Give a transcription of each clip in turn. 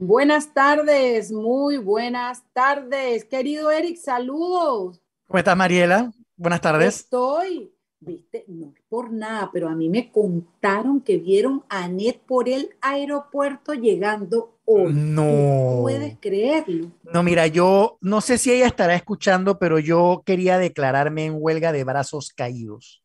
Buenas tardes, muy buenas tardes. Querido Eric, saludos. ¿Cómo estás, Mariela? Buenas tardes. Estoy, viste, no por nada, pero a mí me contaron que vieron a Anet por el aeropuerto llegando hoy. No. ¿Puedes creerlo? No, mira, yo no sé si ella estará escuchando, pero yo quería declararme en huelga de brazos caídos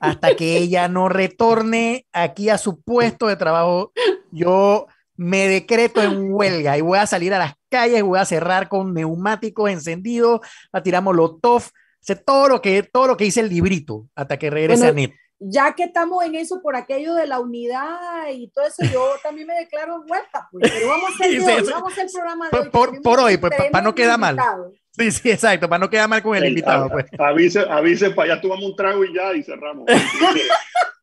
hasta que ella no retorne aquí a su puesto de trabajo. Yo me decreto en huelga y voy a salir a las calles, voy a cerrar con neumáticos encendidos, a tirar molotov, sé todo lo que todo lo que dice el librito hasta que regrese a Net. Ya que estamos en eso por aquello de la unidad y todo eso, yo también me declaro en huelga, pues, pero vamos a hacer, vamos a el programa de hoy. Por, por hoy, pues para no quedar mal. Sí, sí, exacto, para no quedar mal con el, invitado. Pues. Avise, avise, para allá tomamos un trago y ya y cerramos.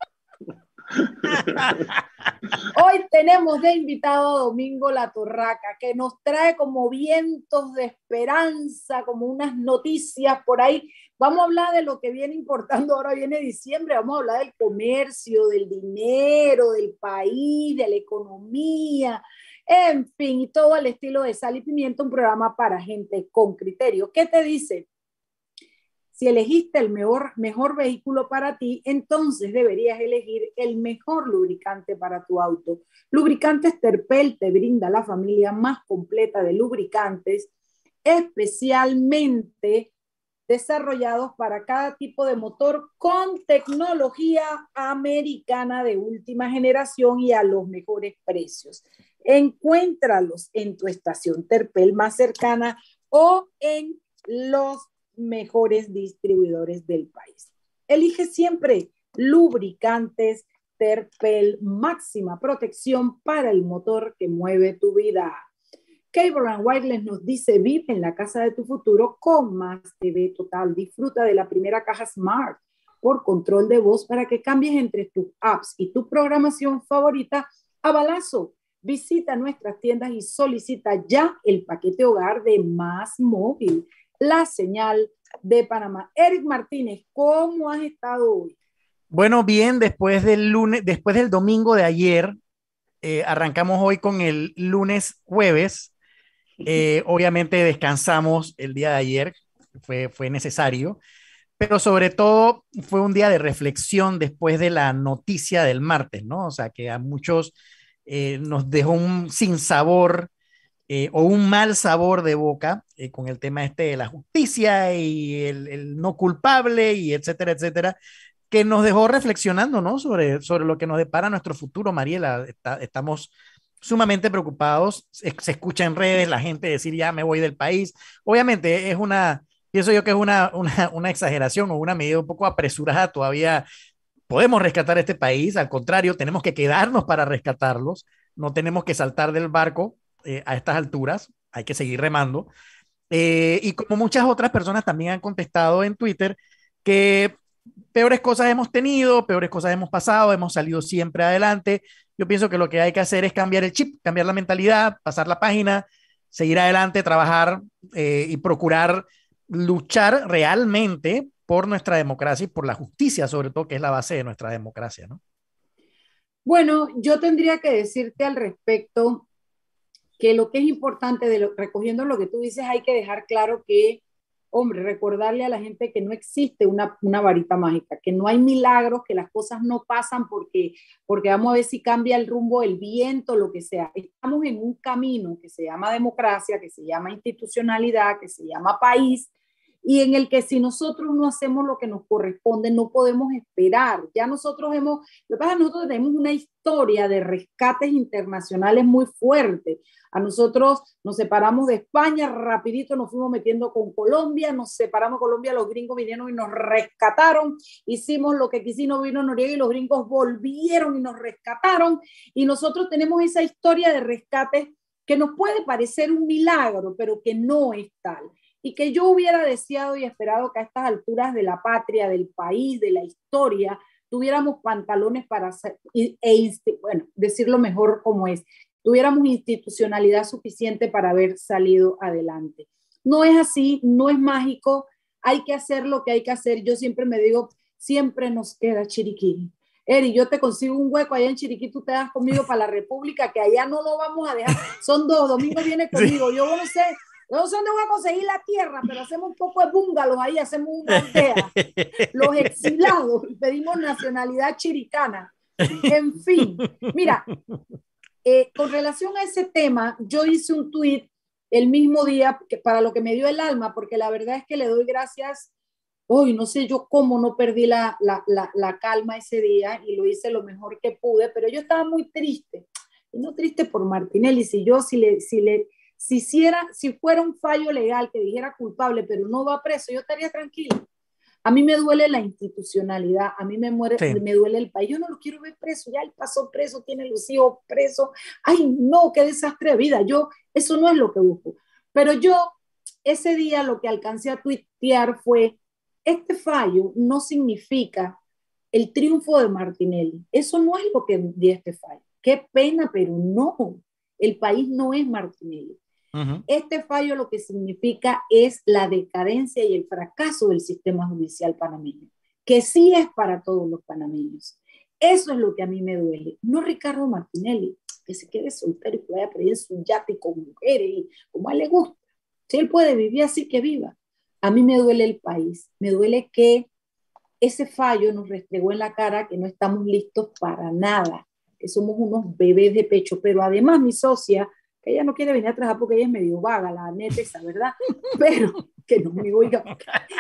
Hoy tenemos de invitado a Domingo La Torraca, que nos trae como vientos de esperanza, como unas noticias por ahí. Vamos a hablar de lo que viene importando, ahora viene diciembre, vamos a hablar del comercio, del dinero, del país, de la economía, en fin, y todo al estilo de Sal y Pimiento, un programa para gente con criterio. ¿Qué te dice? Si elegiste el mejor, mejor vehículo para ti, entonces deberías elegir el mejor lubricante para tu auto. Lubricantes Terpel te brinda la familia más completa de lubricantes, especialmente desarrollados para cada tipo de motor con tecnología americana de última generación y a los mejores precios. Encuéntralos en tu estación Terpel más cercana o en los mejores distribuidores del país. Elige siempre lubricantes Terpel, máxima protección para el motor que mueve tu vida. Cable and Wireless nos dice, vive en la casa de tu futuro con más TV total. Disfruta de la primera caja Smart por control de voz para que cambies entre tus apps y tu programación favorita a balazo. Visita nuestras tiendas y solicita ya el paquete hogar de Más Móvil la señal de Panamá. Eric Martínez, ¿cómo has estado hoy? Bueno, bien, después del lunes, después del domingo de ayer, eh, arrancamos hoy con el lunes jueves. Eh, obviamente descansamos el día de ayer, fue, fue necesario, pero sobre todo fue un día de reflexión después de la noticia del martes, ¿no? O sea, que a muchos eh, nos dejó un sinsabor eh, o un mal sabor de boca eh, con el tema este de la justicia y el, no culpable y etcétera, etcétera, que nos dejó reflexionando, ¿no? Sobre, sobre lo que nos depara nuestro futuro, Mariela. estamos sumamente preocupados. Se, escucha en redes la gente decir, ya me voy del país. Obviamente es una, pienso yo que es una, una, una exageración o una medida un poco apresurada. Todavía podemos rescatar este país. Al contrario, tenemos que quedarnos para rescatarlos. No tenemos que saltar del barco eh, a estas alturas, hay que seguir remando. Eh, y como muchas otras personas también han contestado en Twitter, que peores cosas hemos tenido, peores cosas hemos pasado, hemos salido siempre adelante. Yo pienso que lo que hay que hacer es cambiar el chip, cambiar la mentalidad, pasar la página, seguir adelante, trabajar eh, y procurar luchar realmente por nuestra democracia y por la justicia, sobre todo, que es la base de nuestra democracia, ¿no? Bueno, yo tendría que decirte al respecto que lo que es importante, de lo, recogiendo lo que tú dices, hay que dejar claro que, hombre, recordarle a la gente que no existe una, una varita mágica, que no hay milagros, que las cosas no pasan porque, porque vamos a ver si cambia el rumbo, el viento, lo que sea. Estamos en un camino que se llama democracia, que se llama institucionalidad, que se llama país, y en el que si nosotros no hacemos lo que nos corresponde, no podemos esperar. Ya nosotros hemos, lo que pasa es que nosotros tenemos una historia de rescates internacionales muy fuerte. A nosotros nos separamos de España, rapidito nos fuimos metiendo con Colombia, nos separamos Colombia, los gringos vinieron y nos rescataron, hicimos lo que quisimos, vino Noriega y los gringos volvieron y nos rescataron. Y nosotros tenemos esa historia de rescates que nos puede parecer un milagro, pero que no es tal y que yo hubiera deseado y esperado que a estas alturas de la patria, del país, de la historia, tuviéramos pantalones para hacer, e, bueno, decirlo mejor como es, tuviéramos institucionalidad suficiente para haber salido adelante. No es así, no es mágico, hay que hacer lo que hay que hacer. Yo siempre me digo, siempre nos queda Chiriquí. Eri, yo te consigo un hueco allá en Chiriquí, tú te das conmigo para la República, que allá no lo vamos a dejar. Son dos, Domingo viene conmigo. Yo no sé, no sé dónde voy a conseguir la tierra, pero hacemos un poco de búngalos ahí, hacemos una aldea. Los exilados, pedimos nacionalidad chiricana. En fin, mira, eh, con relación a ese tema, yo hice un tuit el mismo día que para lo que me dio el alma, porque la verdad es que le doy gracias hoy no sé yo cómo no perdí la, la, la, calma ese día y lo hice lo mejor que pude, pero yo estaba muy triste. Y no triste por Martinelli, si yo, si le, si le, si hiciera, si fuera un fallo legal que dijera culpable, pero no va preso, yo estaría tranquila. A mí me duele la institucionalidad, a mí me, muere, me duele el país. Yo no lo quiero ver preso, ya él pasó preso, tiene los hijos presos. Ay, no, qué desastre de vida. Yo, eso no es lo que busco. Pero yo, ese día lo que alcancé a tuitear fue, este fallo no significa el triunfo de Martinelli. Eso no es lo que di este fallo. Qué pena, pero no. El país no es Martinelli. Este fallo lo que significa es la decadencia y el fracaso del sistema judicial panameño, que sí es para todos los panameños. Eso es lo que a mí me duele. No Ricardo Martinelli, que se quede soltero y que vaya a pedir su yate con mujeres y como a él le gusta. Si él puede vivir así, que viva. A mí me duele el país, me duele que ese fallo nos restregó en la cara que no estamos listos para nada, que somos unos bebés de pecho, pero además mi socia, que ella no quiere venir a trabajar porque ella es medio vaga, la neta esa, ¿verdad? Pero que no me oiga,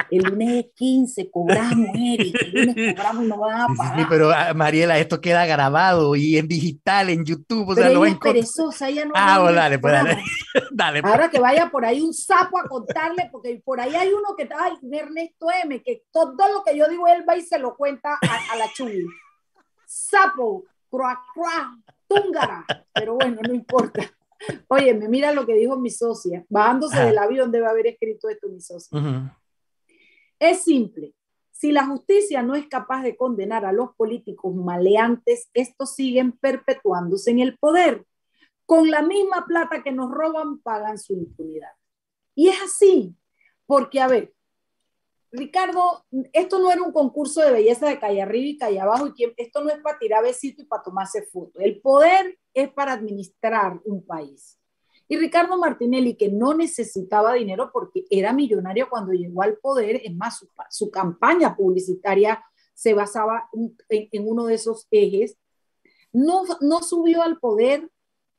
el lunes es 15, cobramos, Eric, el lunes cobramos y no van a pagar. Sí, pero ah, Mariela, esto queda grabado y en digital, en YouTube, o sea, ella es perezosa, ella no Ah, bueno, dale, pues dale. dale pues. Ahora que vaya por ahí un sapo a contarle, porque por ahí hay uno que está, ay, Ernesto M, que todo lo que yo digo, él va y se lo cuenta a, la chuli. Sapo, croa, croa, túngara, pero bueno, no importa. Oye, me mira lo que dijo mi socia. Bajándose del avión debe haber escrito esto mi socia. Es simple. Si la justicia no es capaz de condenar a los políticos maleantes, estos siguen perpetuándose en el poder. Con la misma plata que nos roban, pagan su impunidad. Y es así, porque a ver, Ricardo, esto no era un concurso de belleza de calle arriba y calle abajo, esto no es para tirar besito y para tomarse foto. El poder es para administrar un país. Y Ricardo Martinelli, que no necesitaba dinero porque era millonario cuando llegó al poder, es más, su, campaña publicitaria se basaba en, uno de esos ejes, no subió al poder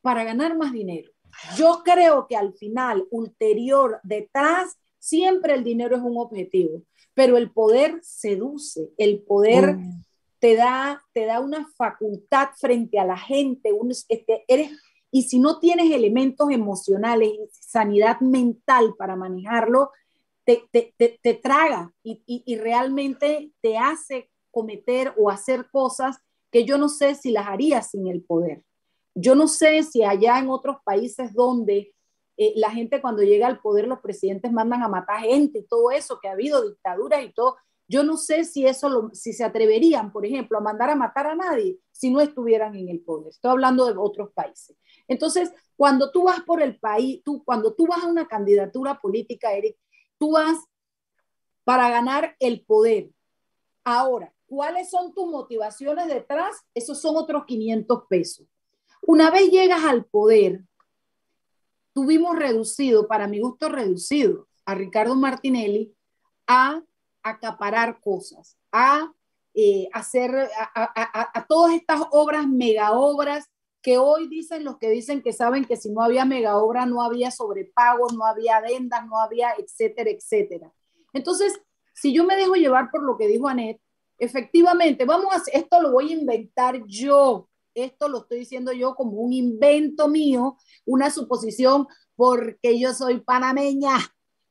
para ganar más dinero. Yo creo que al final, ulterior, detrás, Siempre el dinero es un objetivo, pero el poder seduce, el poder mm. te, da, te da una facultad frente a la gente, este, eres, y si no tienes elementos emocionales y sanidad mental para manejarlo, te, te, te, traga y, y, y realmente te hace cometer o hacer cosas que yo no sé si las haría sin el poder. Yo no sé si allá en otros países donde eh, la gente cuando llega al poder, los presidentes mandan a matar gente y todo eso, que ha habido dictaduras y todo. Yo no sé si eso, lo, si se atreverían, por ejemplo, a mandar a matar a nadie si no estuvieran en el poder. Estoy hablando de otros países. Entonces, cuando tú vas por el país, tú, cuando tú vas a una candidatura política, Eric, tú vas para ganar el poder. Ahora, ¿cuáles son tus motivaciones detrás? Esos son otros 500 pesos. Una vez llegas al poder, tuvimos reducido, para mi gusto reducido, a Ricardo Martinelli a acaparar cosas, a eh, hacer a, todas estas obras, mega obras, que hoy dicen los que dicen que saben que si no había mega obra no había sobrepagos, no había adendas, no había etcétera, etcétera. Entonces, si yo me dejo llevar por lo que dijo Anet, efectivamente, vamos a, esto lo voy a inventar yo, esto lo estoy diciendo yo como un invento mío, una suposición, porque yo soy panameña,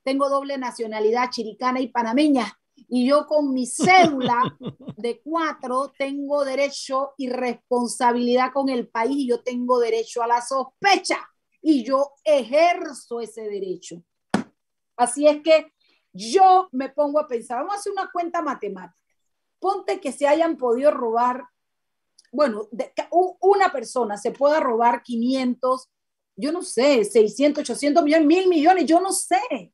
tengo doble nacionalidad chiricana y panameña. Y yo con mi cédula de cuatro tengo derecho y responsabilidad con el país y yo tengo derecho a la sospecha y yo ejerzo ese derecho. Así es que yo me pongo a pensar, vamos a hacer una cuenta matemática. Ponte que se hayan podido robar bueno, una persona se pueda robar 500, yo no sé, 600, 800 millones, mil millones, yo no sé.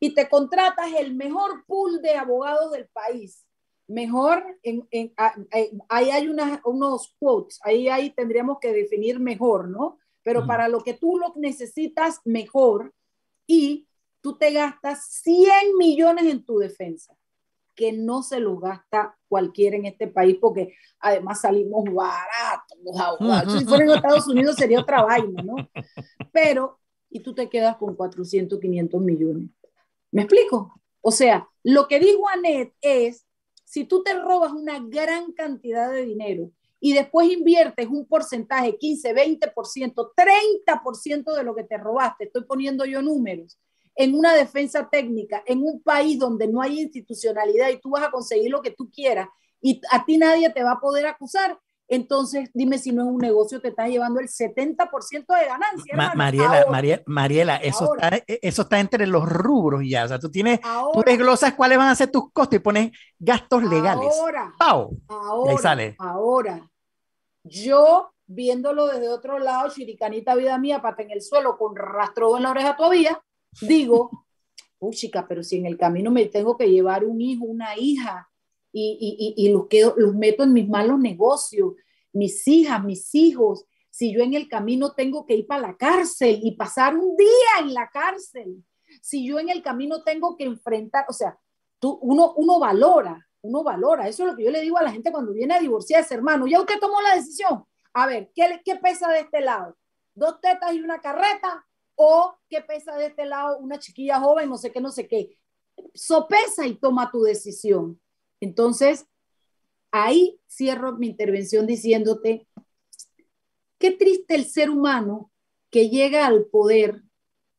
Y te contratas el mejor pool de abogados del país. mejor, en, en, ahí hay unos quotes, ahí, ahí tendríamos que definir mejor, ¿no? Pero para lo que tú lo necesitas, mejor, y tú te gastas 100 millones en tu defensa, que no se los gasta cualquiera en este país, porque además salimos baratos los abogados. Si fuera en Estados Unidos sería otra vaina, ¿no? Pero, y tú te quedas con 400, 500 millones. ¿Me explico? O sea, lo que dijo Anet es, si tú te robas una gran cantidad de dinero y después inviertes un porcentaje, 15, 20%, 30% de lo que te robaste, estoy poniendo yo números, en una defensa técnica, en un país donde no hay institucionalidad y tú vas a conseguir lo que tú quieras y a ti nadie te va a poder acusar, entonces dime si no es un negocio, te estás llevando el 70% de ganancia. Mariela, Mariela, eso, está, e, eso está entre los rubros ya. O sea, tú tienes, tú desglosas cuáles van a ser tus costos y pones gastos legales. Ahora, ahora, sale. ahora, yo viéndolo desde otro lado, chiricanita vida mía, pata en el suelo con rastro en la oreja todavía, digo, chica, pero si en el camino me tengo que llevar un hijo, una hija, y, y, y los, quedo, los meto en mis malos negocios, mis hijas, mis hijos, si yo en el camino tengo que ir para la cárcel y pasar un día en la cárcel, si yo en el camino tengo que enfrentar, o sea, tú, uno, uno valora, uno valora, eso es lo que yo le digo a la gente cuando viene a divorciarse, hermano, ya usted tomó la decisión, a ver, ¿qué, qué pesa de este lado? ¿Dos tetas y una carreta? ¿O qué pesa de este lado una chiquilla joven, no sé qué, no sé qué? Sopesa y toma tu decisión. Entonces, ahí cierro mi intervención diciéndote, qué triste el ser humano que llega al poder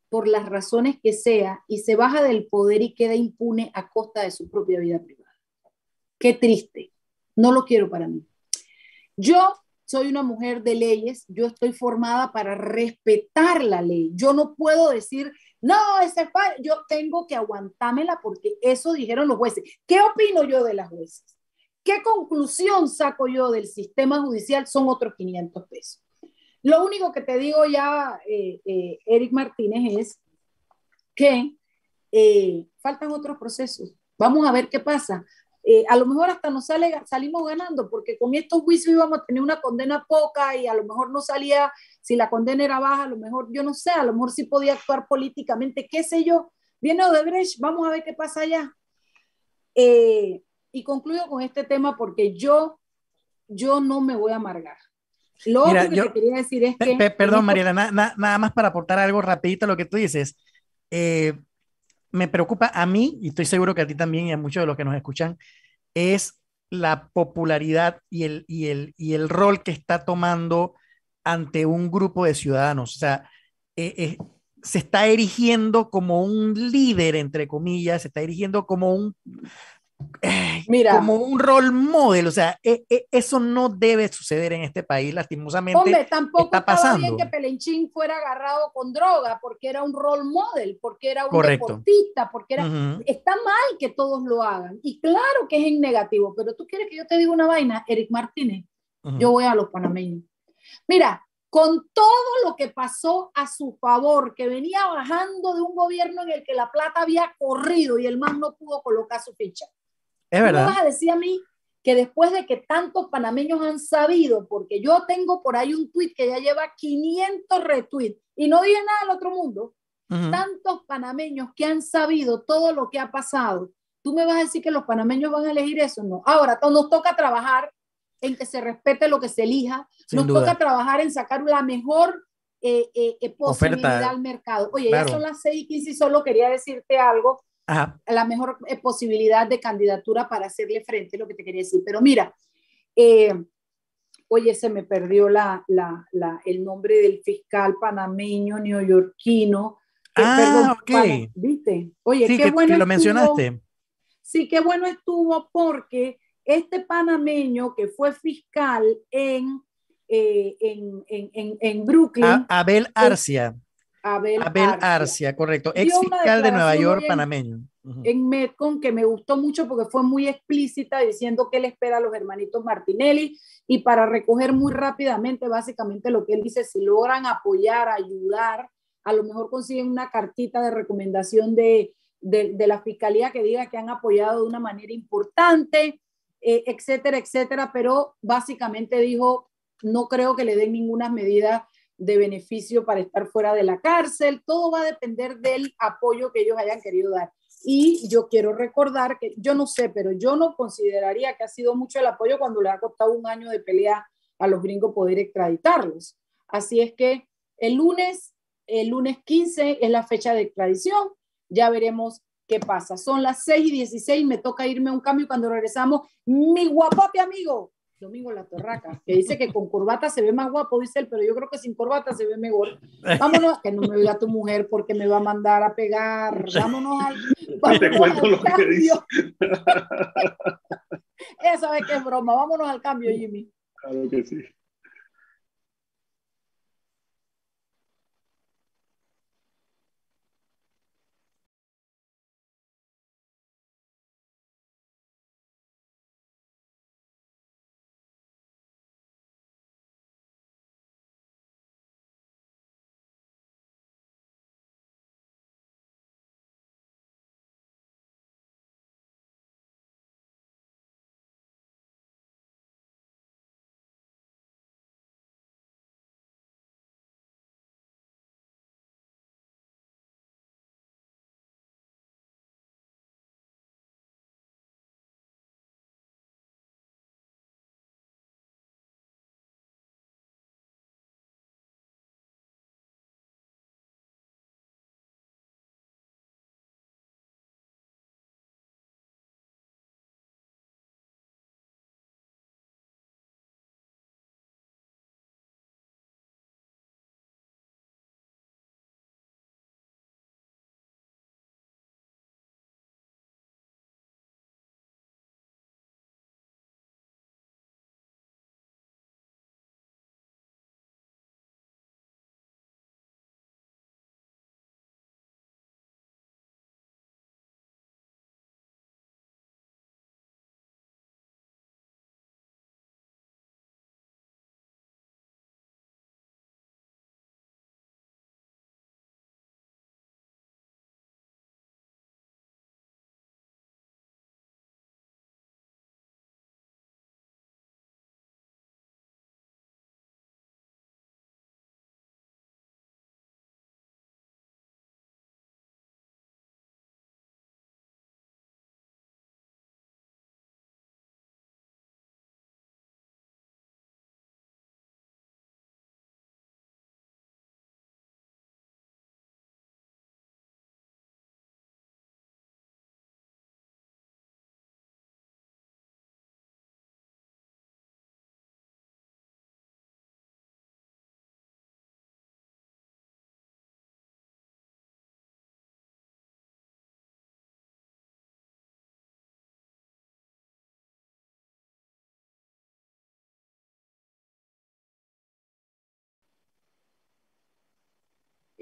por las razones que sea y se baja del poder y queda impune a costa de su propia vida privada. Qué triste. No lo quiero para mí. Yo soy una mujer de leyes, yo estoy formada para respetar la ley. Yo no puedo decir, no, ese yo tengo que aguantármela porque eso dijeron los jueces. ¿Qué opino yo de las jueces? ¿Qué conclusión saco yo del sistema judicial? Son otros 500 pesos. Lo único que te digo ya, eh, eh, Eric Martínez, es que eh, faltan otros procesos. Vamos a ver qué pasa. Eh, a lo mejor hasta nos sale, salimos ganando, porque con estos juicios íbamos a tener una condena poca y a lo mejor no salía, si la condena era baja, a lo mejor, yo no sé, a lo mejor sí podía actuar políticamente, qué sé yo. Viene Odebrecht, vamos a ver qué pasa allá. Eh, y concluyo con este tema porque yo, yo no me voy a amargar. Lo que yo, quería decir es que... perdón, Mariela, nada más para aportar algo rapidito a lo que tú dices. Eh, me preocupa a mí, y estoy seguro que a ti también y a muchos de los que nos escuchan, es la popularidad y el, y el, y el rol que está tomando ante un grupo de ciudadanos. O sea, eh, eh, se está erigiendo como un líder, entre comillas, se está erigiendo como un, Mira, como un role model, o sea, e, e, eso no debe suceder en este país, lastimosamente. Hombre, tampoco está pasando. bien que Pelenchín fuera agarrado con droga porque era un role model, porque era un deportista, porque era. Está mal que todos lo hagan, y claro que es en negativo, pero tú quieres que yo te diga una vaina, Eric Martínez, yo voy a los panameños. Mira, con todo lo que pasó a su favor, que venía bajando de un gobierno en el que la plata había corrido y el más no pudo colocar su ficha. Es verdad. vas a decir a mí que después de que tantos panameños han sabido, porque yo tengo por ahí un tweet que ya lleva 500 retweets y no dije nada al otro mundo, tantos panameños que han sabido todo lo que ha pasado, tú me vas a decir que los panameños van a elegir eso, no. Ahora, nos toca trabajar en que se respete lo que se elija, nos toca trabajar en sacar la mejor eh, eh, eh posibilidad al mercado. Oye, ya son las 6 y 15 y solo quería decirte algo la mejor eh, posibilidad de candidatura para hacerle frente, lo que te quería decir. Pero mira, eh, oye, se me perdió la, la, la, el nombre del fiscal panameño neoyorquino. ah, ok. ¿Viste? Oye, qué bueno. lo mencionaste. Sí, qué bueno estuvo porque este panameño que fue fiscal en, eh, en, en, en, Brooklyn. Abel Arcia. Abel, Arcia. correcto. Ex fiscal de Nueva York, panameño. En Metcon, que me gustó mucho porque fue muy explícita diciendo que él espera a los hermanitos Martinelli y para recoger muy rápidamente, básicamente lo que él dice, si logran apoyar, ayudar, a lo mejor consiguen una cartita de recomendación de, de, de la fiscalía que diga que han apoyado de una manera importante eh, etcétera, etcétera, pero básicamente dijo, no creo que le den ninguna medida de beneficio para estar fuera de la cárcel, todo va a depender del apoyo que ellos hayan querido dar. Y yo quiero recordar que yo no sé, pero yo no consideraría que ha sido mucho el apoyo cuando le ha costado un año de pelea a los gringos poder extraditarlos. Así es que el lunes, el lunes 15 es la fecha de extradición. Ya veremos qué pasa. Son las 6 y 16, me toca irme a un cambio cuando regresamos. Mi guapapi amigo, Domingo La Torraca, que dice que con corbata se ve más guapo, dice él, pero yo creo que sin corbata se ve mejor. Vámonos, que no me oiga tu mujer porque me va a mandar a pegar. Vámonos al, vámonos Te cuento lo que dice. Esa vez que es broma. Vámonos al cambio, Jimmy. Claro que sí.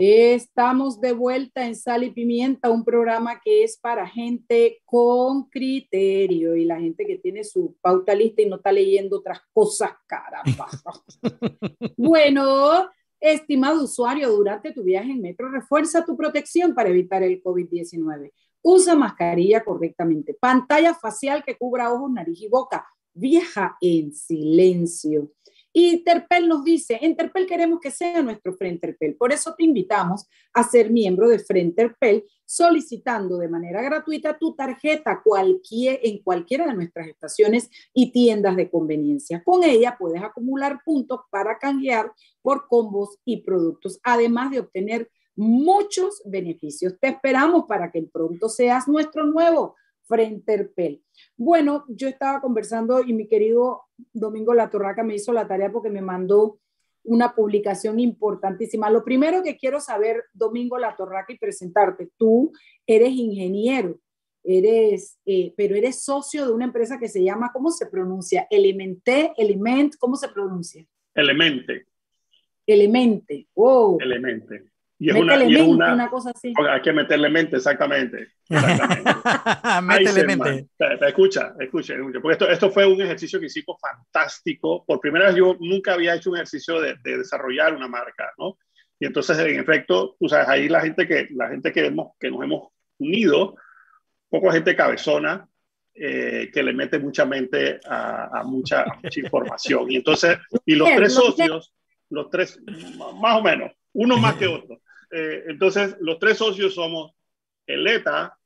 Estamos de vuelta en Sal y Pimienta, un programa que es para gente con criterio y la gente que tiene su pauta lista y no está leyendo otras cosas, caramba. bueno, estimado usuario, durante tu viaje en metro, refuerza tu protección para evitar el COVID-19. Usa mascarilla correctamente, pantalla facial que cubra ojos, nariz y boca. Viaja en silencio. Y Interpel nos dice, Interpel queremos que sea nuestro Frenterpel, por eso te invitamos a ser miembro de Frenterpel solicitando de manera gratuita tu tarjeta cualquier, en cualquiera de nuestras estaciones y tiendas de conveniencia. Con ella puedes acumular puntos para canjear por combos y productos, además de obtener muchos beneficios. Te esperamos para que pronto seas nuestro nuevo Frenterpel. Bueno, yo estaba conversando y mi querido Domingo La Torraca me hizo la tarea porque me mandó una publicación importantísima. Lo primero que quiero saber, Domingo La Torraca, y presentarte, tú eres ingeniero, eres, eh, pero eres socio de una empresa que se llama, ¿cómo se pronuncia? Elementé, Element, ¿cómo se pronuncia? Elemente. Elemente, wow. Elemente. Y es, una, y es una, una, cosa así. Hay que meterle mente, exactamente. exactamente. Métele mente. Te, te, escucha, escucha, Porque esto, esto fue un ejercicio que hicimos fantástico. Por primera vez yo nunca había hecho un ejercicio de, de desarrollar una marca, ¿no? Y entonces, en efecto, tú sabes, ahí la gente que, la gente que, hemos, que nos hemos unido, poco gente cabezona, eh, que le mete mucha mente a, mucha, información. Y entonces, y los tres socios, los tres, más o menos, uno más que otro. Eh, entonces, los tres socios somos Eleta,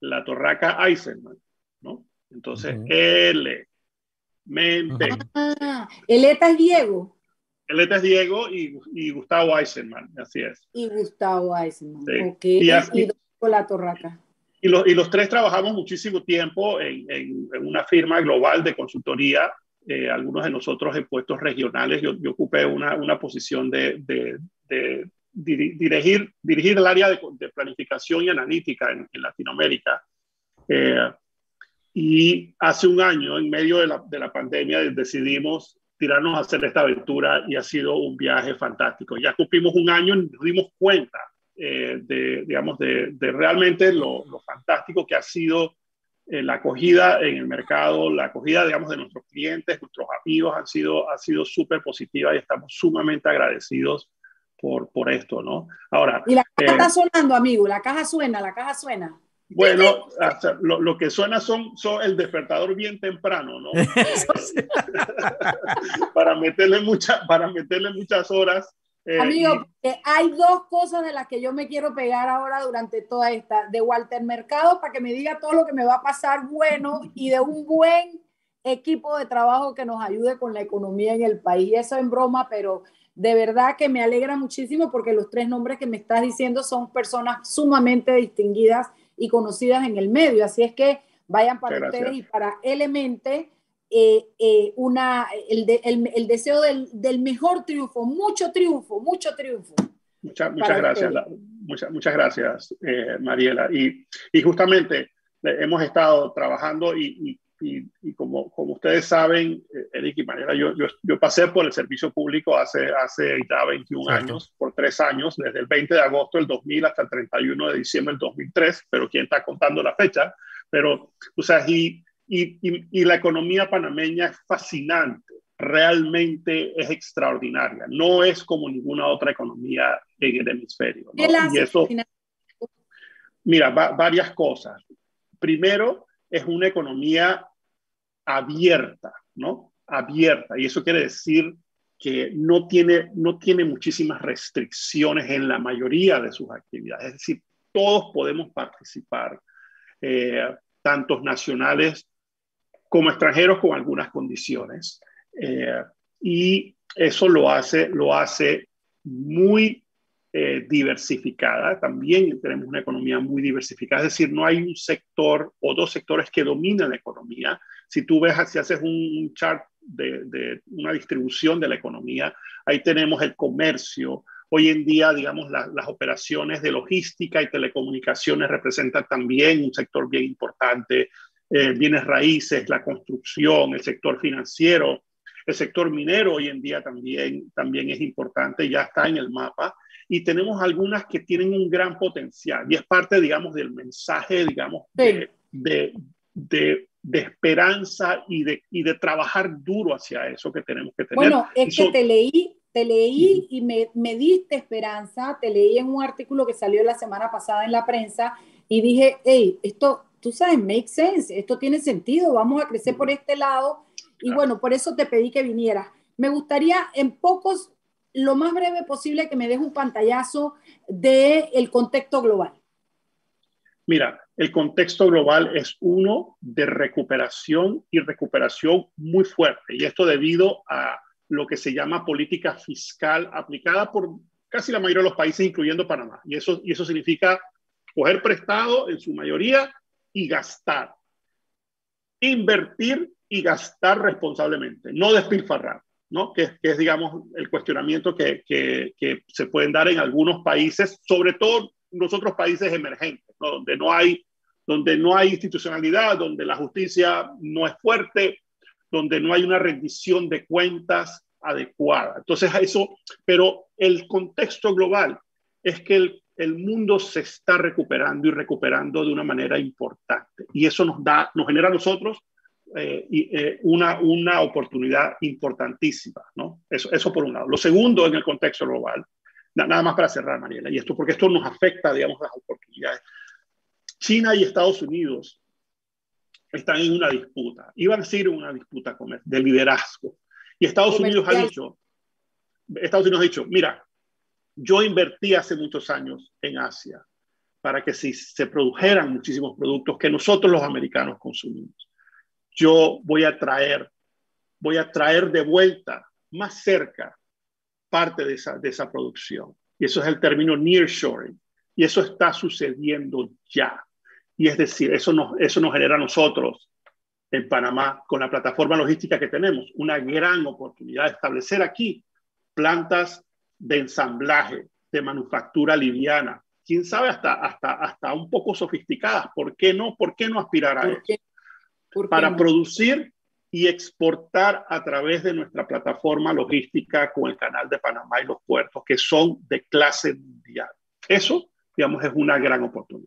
la Torraca Eisenman, ¿no? Entonces, L, mente. Ah, Eleta es Diego. Eleta es Diego y, Gustavo Eisenman, así es. Y Gustavo Eisenman, ok. Y, la Torraca. Y los, y los tres trabajamos muchísimo tiempo en, en, una firma global de consultoría, eh, algunos de nosotros en puestos regionales. Yo, yo ocupé una, una posición de, de, de, dirigir, dirigir el área de, planificación y analítica en, Latinoamérica. Eh, y hace un año, en medio de la, de la pandemia, decidimos tirarnos a hacer esta aventura y ha sido un viaje fantástico. Ya cumplimos un año y nos dimos cuenta eh, de, digamos, de, realmente lo, fantástico que ha sido eh, la acogida en el mercado, la acogida, digamos, de nuestros clientes, nuestros amigos, han sido, ha sido súper positiva y estamos sumamente agradecidos por, por esto, ¿no? Ahora... Y la caja está eh, sonando, amigo, la caja suena, la caja suena. Bueno, lo, lo, que suena son, son el despertador bien temprano, ¿no? para, meterle mucha, para meterle muchas horas eh, Amigo, hay dos cosas de las que yo me quiero pegar ahora durante toda esta, de Walter Mercado para que me diga todo lo que me va a pasar bueno y de un buen equipo de trabajo que nos ayude con la economía en el país. Eso en broma, pero de verdad que me alegra muchísimo porque los tres nombres que me estás diciendo son personas sumamente distinguidas y conocidas en el medio. Así es que vayan para ustedes y para Elemente eh, eh, una, el, el, deseo del, del, mejor triunfo, mucho triunfo, mucho triunfo. muchas gracias, muchas, muchas gracias, eh, Mariela. Y, y, justamente hemos estado trabajando y, y, y, como, como ustedes saben, Eric y Mariela, yo, yo, yo, pasé por el servicio público hace, hace ya 21 años, por tres años, desde el 20 de agosto del 2000 hasta el 31 de diciembre del 2003, pero quién está contando la fecha, pero, o sea, y y, la economía panameña es fascinante, realmente es extraordinaria. No es como ninguna otra economía en el hemisferio. Y eso, mira, varias cosas. Primero, es una economía abierta, ¿no? Abierta. Y eso quiere decir que no tiene, no tiene muchísimas restricciones en la mayoría de sus actividades. Es decir, todos podemos participar, eh, tantos nacionales como extranjeros con algunas condiciones. Eh, y eso lo hace, lo hace muy eh, diversificada. También tenemos una economía muy diversificada, es decir, no hay un sector o dos sectores que dominan la economía. Si tú ves, si haces un chart de, una distribución de la economía, ahí tenemos el comercio. Hoy en día, digamos, las operaciones de logística y telecomunicaciones representan también un sector bien importante eh, bienes raíces, la construcción, el sector financiero, el sector minero hoy en día también, también es importante, ya está en el mapa. Y tenemos algunas que tienen un gran potencial y es parte, digamos, del mensaje, digamos, de, de, de, esperanza y de, y de trabajar duro hacia eso que tenemos que tener. Bueno, es que te leí, te leí y me, me, diste esperanza, te leí en un artículo que salió la semana pasada en la prensa y dije, hey, esto tú sabes, make sense, esto tiene sentido, vamos a crecer por este lado. Y bueno, por eso te pedí que vinieras. Me gustaría en pocos, lo más breve posible, que me des un pantallazo del el contexto global. Mira, el contexto global es uno de recuperación y recuperación muy fuerte. Y esto debido a lo que se llama política fiscal aplicada por casi la mayoría de los países, incluyendo Panamá. Y eso, y eso significa coger prestado en su mayoría y gastar. Invertir y gastar responsablemente, no despilfarrar, ¿no? Que, es, digamos, el cuestionamiento que, que, que, se pueden dar en algunos países, sobre todo en los otros países emergentes, ¿no? donde, no hay, donde no hay institucionalidad, donde la justicia no es fuerte, donde no hay una rendición de cuentas adecuada. Entonces, eso, pero el contexto global es que el el mundo se está recuperando y recuperando de una manera importante. Y eso nos da, nos genera a nosotros eh, eh, una, una oportunidad importantísima, ¿no? Eso, eso por un lado. Lo segundo, en el contexto global, nada más para cerrar, Mariela, y esto porque esto nos afecta, digamos, las oportunidades. China y Estados Unidos están en una disputa. Iban a ser una disputa de liderazgo. Y Estados Unidos ha dicho, Estados Unidos ha dicho, mira, yo invertí hace muchos años en Asia para que si se produjeran muchísimos productos que nosotros los americanos consumimos, yo voy a traer, voy a traer de vuelta más cerca parte de esa, de esa producción. Y eso es el término nearshoring. Y eso está sucediendo ya. Y es decir, eso nos, eso nos genera a nosotros en Panamá, con la plataforma logística que tenemos, una gran oportunidad de establecer aquí plantas de ensamblaje, de manufactura liviana, quién sabe, hasta, hasta, hasta un poco sofisticadas. ¿Por qué no? ¿Por qué no aspirar a eso? Para producir y exportar a través de nuestra plataforma logística con el canal de Panamá y los puertos, que son de clase mundial. Eso, digamos, es una gran oportunidad.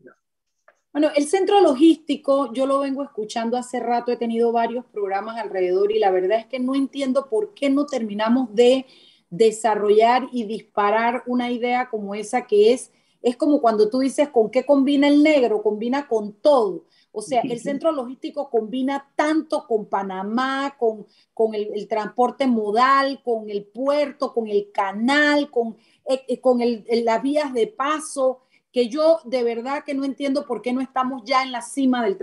Bueno, el centro logístico, yo lo vengo escuchando hace rato, he tenido varios programas alrededor y la verdad es que no entiendo por qué no terminamos de desarrollar y disparar una idea como esa que es, es como cuando tú dices con qué combina el negro, combina con todo. O sea, el centro logístico combina tanto con Panamá, con, con el, transporte modal, con el puerto, con el canal, con, eh, eh, con las vías de paso que yo de verdad que no entiendo por qué no estamos ya en la cima del,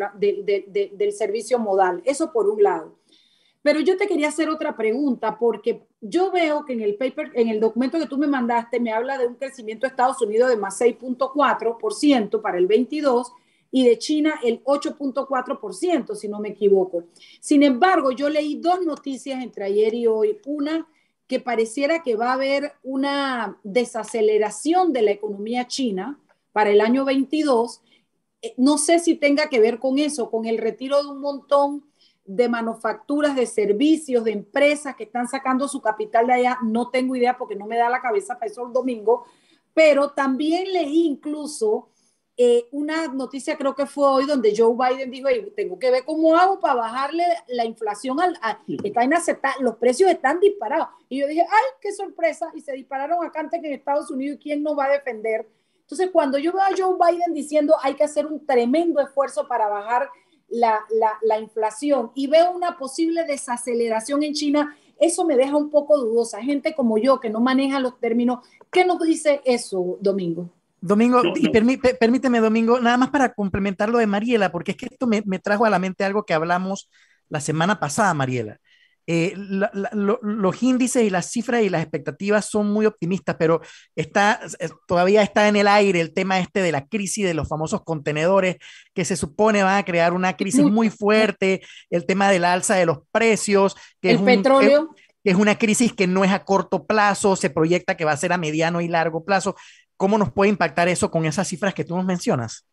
del servicio modal. Eso por un lado. Pero yo te quería hacer otra pregunta, porque yo veo que en el paper, en el documento que tú me mandaste, me habla de un crecimiento de Estados Unidos de más 6.4% para el 22 y de China el 8.4%, si no me equivoco. Sin embargo, yo leí dos noticias entre ayer y hoy. Una que pareciera que va a haber una desaceleración de la economía china, para el año 22. Eh, no sé si tenga que ver con eso, con el retiro de un montón de manufacturas, de servicios, de empresas que están sacando su capital de allá. No tengo idea porque no me da la cabeza para eso el domingo. Pero también leí incluso eh, una noticia, creo que fue hoy, donde Joe Biden dijo, tengo que ver cómo hago para bajarle la inflación. Al, a, está inaceptable, los precios están disparados. Y yo dije, ay, qué sorpresa. Y se dispararon acá antes que en Estados Unidos. ¿Quién nos va a defender? Entonces, cuando yo veo a Joe Biden diciendo hay que hacer un tremendo esfuerzo para bajar la, inflación y veo una posible desaceleración en China, eso me deja un poco dudosa. Gente como yo que no maneja los términos, ¿qué nos dice eso, Domingo? Domingo, y permíteme, Domingo, nada más para complementar lo de Mariela, porque es que esto me, me trajo a la mente algo que hablamos la semana pasada, Mariela. Eh, los índices y las cifras y las expectativas son muy optimistas, pero está, todavía está en el aire el tema este de la crisis de los famosos contenedores que se supone va a crear una crisis muy fuerte, el tema del alza de los precios, que el es petróleo. que es una crisis que no es a corto plazo, se proyecta que va a ser a mediano y largo plazo. ¿Cómo nos puede impactar eso con esas cifras que tú nos mencionas?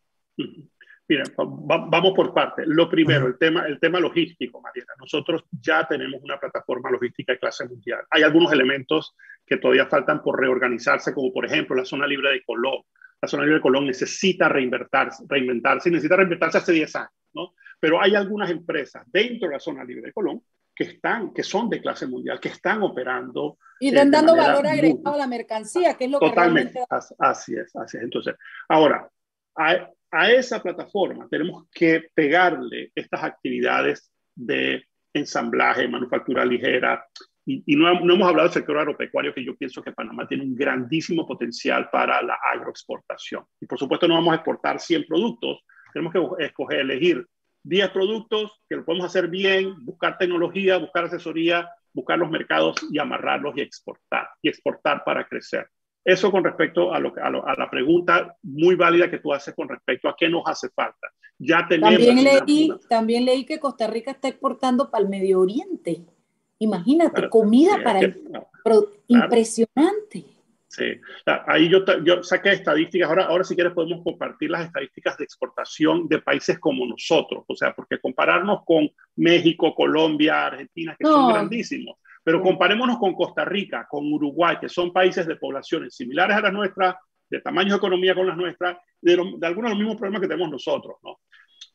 Mira, vamos por partes. Lo primero, el tema, el tema logístico, Mariela. Nosotros ya tenemos una plataforma logística de clase mundial. Hay algunos elementos que todavía faltan por reorganizarse, como por ejemplo la zona libre de Colón. La zona libre de Colón necesita reinventarse, reinventarse y necesita reinventarse hace 10 años, ¿no? Pero hay algunas empresas dentro de la zona libre de Colón que están, que son de clase mundial, que están operando. Y están dando valor agregado a la mercancía, que es lo totalmente, que realmente... Así es, así es. Entonces, ahora, hay, a esa plataforma tenemos que pegarle estas actividades de ensamblaje, manufactura ligera, y, no, hemos hablado del sector agropecuario, que yo pienso que Panamá tiene un grandísimo potencial para la agroexportación. Y por supuesto no vamos a exportar 100 productos, tenemos que escoger, elegir 10 productos que lo podemos hacer bien, buscar tecnología, buscar asesoría, buscar los mercados y amarrarlos y exportar, y exportar para crecer. Eso con respecto a, lo, a, la pregunta muy válida que tú haces con respecto a qué nos hace falta. Ya tenemos también, leí, también leí que Costa Rica está exportando para el Medio Oriente. Imagínate, comida para el... Impresionante. Sí, ahí yo, yo saqué estadísticas, ahora, ahora si quieres podemos compartir las estadísticas de exportación de países como nosotros, o sea, porque compararnos con México, Colombia, Argentina, que son grandísimos, pero comparémonos con Costa Rica, con Uruguay, que son países de poblaciones similares a las nuestras, de tamaño de economía con las nuestras, de, de algunos de los mismos problemas que tenemos nosotros, ¿no?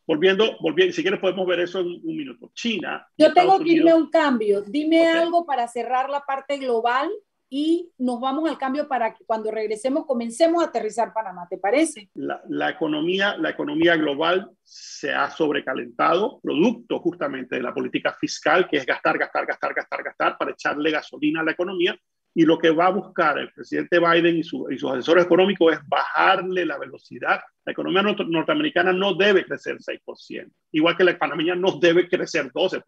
Volviendo, volviendo, si quieres podemos ver eso en un minuto. China. Yo tengo que irme a un cambio. Dime algo para cerrar la parte global y nos vamos al cambio para que cuando regresemos comencemos a aterrizar Panamá, ¿te parece? La, economía, la economía global se ha sobrecalentado, producto justamente de la política fiscal, que es gastar, gastar, gastar, gastar, gastar para echarle gasolina a la economía. Y lo que va a buscar el presidente Biden y, su, y sus asesores económicos es bajarle la velocidad. La economía norteamericana no debe crecer 6%, igual que la economía no debe crecer 12%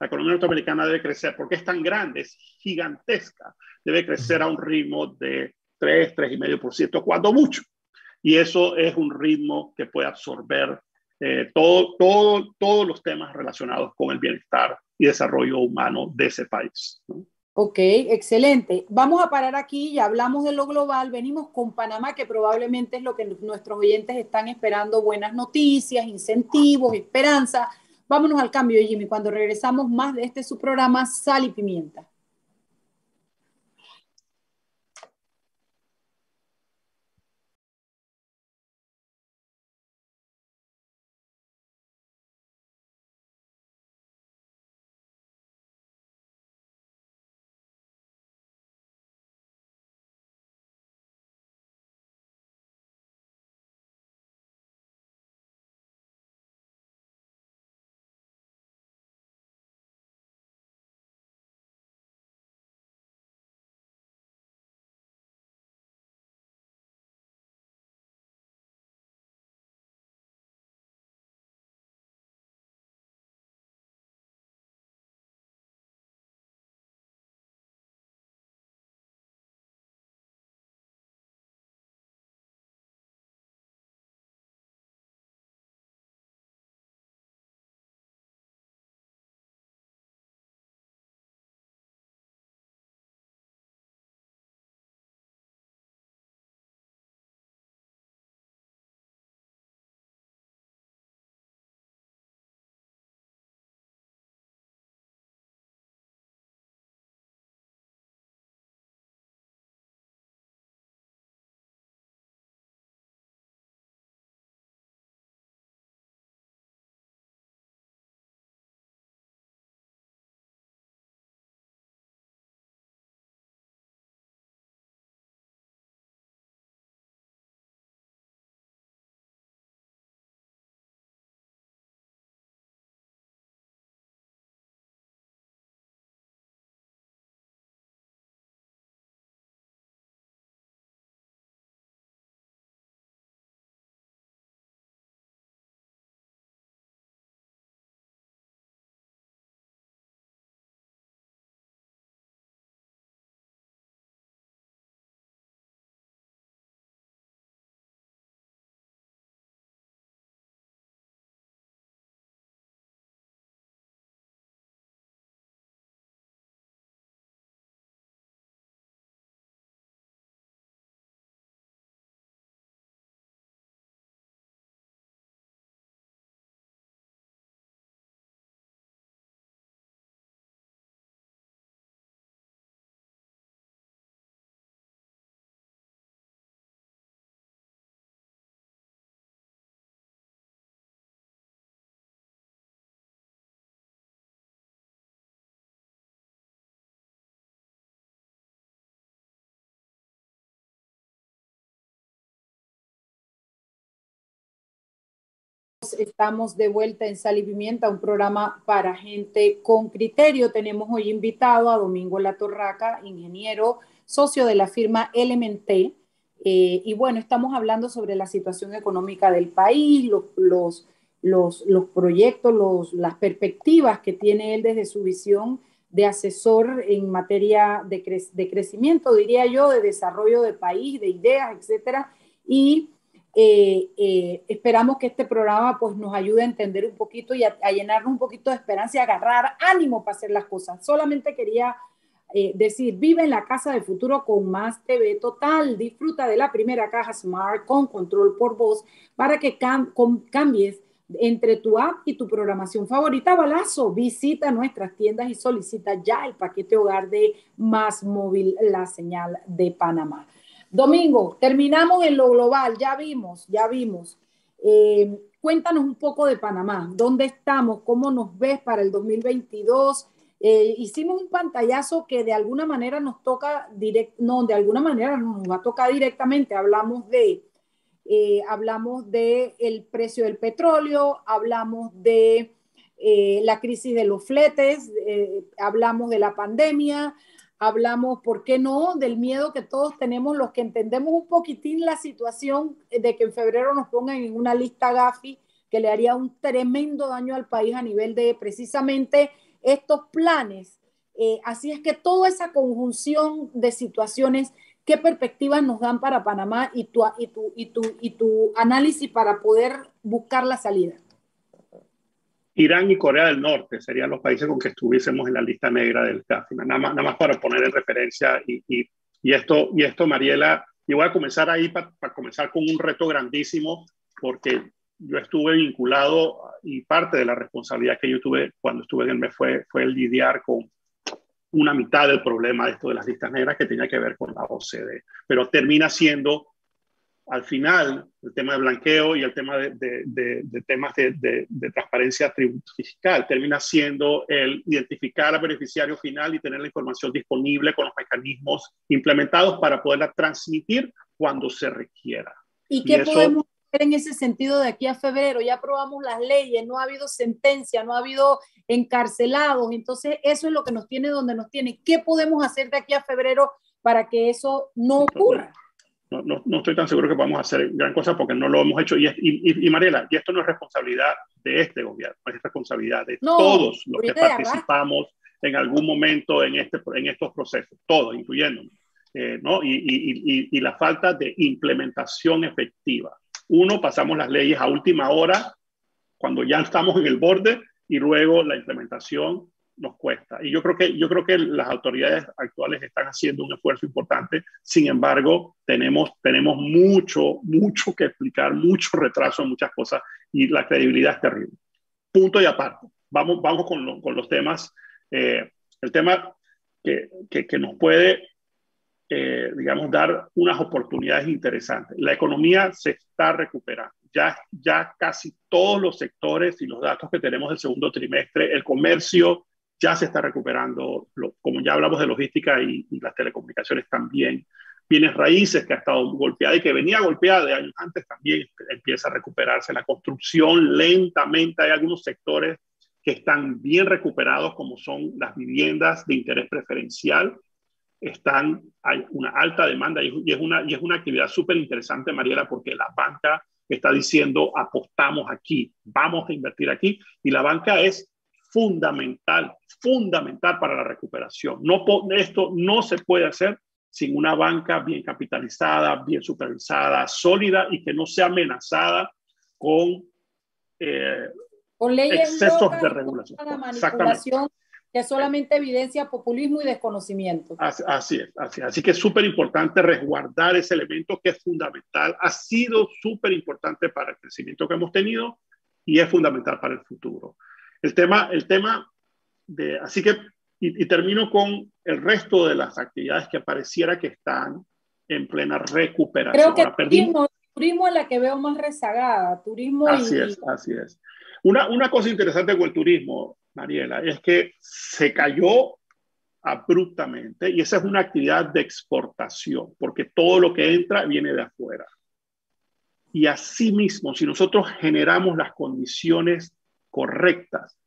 la economía norteamericana debe crecer, porque es tan grande, es gigantesca, debe crecer a un ritmo de 3, 3,5%, cuando mucho. Y eso es un ritmo que puede absorber eh, todo, todo, todos los temas relacionados con el bienestar y desarrollo humano de ese país. Ok, excelente. Vamos a parar aquí, ya hablamos de lo global, venimos con Panamá, que probablemente es lo que nuestros oyentes están esperando, buenas noticias, incentivos, esperanza. Vámonos al cambio, Jimmy, cuando regresamos más de este su programa Sal y Pimienta. Estamos de vuelta en Sal y Pimienta, un programa para gente con criterio. Tenemos hoy invitado a Domingo Latorraca, ingeniero, socio de la firma Elementé. Eh, y bueno, estamos hablando sobre la situación económica del país, los, los, los, los proyectos, los, las perspectivas que tiene él desde su visión de asesor en materia de, de crecimiento, diría yo, de desarrollo de país, de ideas, etcétera. Y eh, eh, esperamos que este programa pues, nos ayude a entender un poquito y a, llenarnos un poquito de esperanza y agarrar ánimo para hacer las cosas. Solamente quería eh, decir, vive en la casa del futuro con más TV total. Disfruta de la primera caja Smart con control por voz para que cambies entre tu app y tu programación favorita. Balazo, visita nuestras tiendas y solicita ya el paquete hogar de Más Móvil, la señal de Panamá. Domingo, terminamos en lo global, ya vimos, ya vimos. Eh, cuéntanos un poco de Panamá, ¿dónde estamos? ¿Cómo nos ves para el 2022? Eh, hicimos un pantallazo que de alguna manera nos toca, direct, no, de alguna manera nos va a tocar directamente. Hablamos de, eh, hablamos de el precio del petróleo, hablamos de eh, la crisis de los fletes, hablamos de la pandemia, hablamos, ¿por qué no?, del miedo que todos tenemos los que entendemos un poquitín la situación de que en febrero nos pongan en una lista Gafi que le haría un tremendo daño al país a nivel de precisamente estos planes. Eh, así es que toda esa conjunción de situaciones, ¿qué perspectivas nos dan para Panamá y tu, y tu, y tu, y tu análisis para poder buscar la salida? Irán y Corea del Norte serían los países con que estuviésemos en la lista negra del CAFI. Nada más, nada más para poner en referencia y, y, y, esto, y esto, Mariela, y voy a comenzar ahí para comenzar con un reto grandísimo, porque yo estuve vinculado y parte de la responsabilidad que yo tuve cuando estuve en el MES fue, fue el lidiar con una mitad del problema de esto de las listas negras que tenía que ver con la OCDE. Pero termina siendo, al final, el tema de blanqueo y el tema de, de, de, temas de, transparencia fiscal, termina siendo el identificar al beneficiario final y tener la información disponible con los mecanismos implementados para poderla transmitir cuando se requiera. ¿Y qué podemos en ese sentido de aquí a febrero, ya aprobamos las leyes, no ha habido sentencia, no ha habido encarcelados, entonces eso es lo que nos tiene donde nos tiene. ¿Qué podemos hacer de aquí a febrero para que eso no ocurra? No, no, no estoy tan seguro que podamos hacer gran cosa porque no lo hemos hecho. Y, y, y Mariela, y esto no es responsabilidad de este gobierno, es responsabilidad de todos los que participamos en algún momento en, este, en estos procesos, todos, incluyéndome. Eh, ¿no? y, y, y, la falta de implementación efectiva. Uno, pasamos las leyes a última hora, cuando ya estamos en el borde, y luego la implementación nos cuesta. Y yo creo que, yo creo que las autoridades actuales están haciendo un esfuerzo importante. Sin embargo, tenemos, tenemos mucho, mucho que explicar, mucho retraso en muchas cosas y la credibilidad es terrible. Punto y aparte. Vamos, vamos con, con los temas. Eh, el tema que, que, que, nos puede eh, digamos, dar unas oportunidades interesantes. La economía se está recuperando. Ya, ya casi todos los sectores y los datos que tenemos del segundo trimestre, el comercio ya se está recuperando, como ya hablamos de logística y, las telecomunicaciones también. Bienes raíces que ha estado golpeada y que venía golpeada de años antes también empieza a recuperarse. La construcción lentamente, hay algunos sectores que están bien recuperados, como son las viviendas de interés preferencial, están, hay una alta demanda y, es, una, y es una actividad súper interesante, Mariela, porque la banca está diciendo apostamos aquí, vamos a invertir aquí y la banca es fundamental, fundamental para la recuperación. No, esto no se puede hacer sin una banca bien capitalizada, bien supervisada, sólida y que no sea amenazada con, eh, con excesos de regulación. Exactamente que solamente evidencia populismo y desconocimiento. Así, es, así, así que es súper importante resguardar ese elemento que es fundamental, ha sido súper importante para el crecimiento que hemos tenido y es fundamental para el futuro. El tema, el tema de, así que, y, termino con el resto de las actividades que pareciera que están en plena recuperación. Creo que turismo, turismo es la que veo más rezagada, turismo Así es, así es. Una, una cosa interesante con el turismo, Mariela, es que se cayó abruptamente y esa es una actividad de exportación, porque todo lo que entra viene de afuera. Y asimismo, si nosotros generamos las condiciones correctas,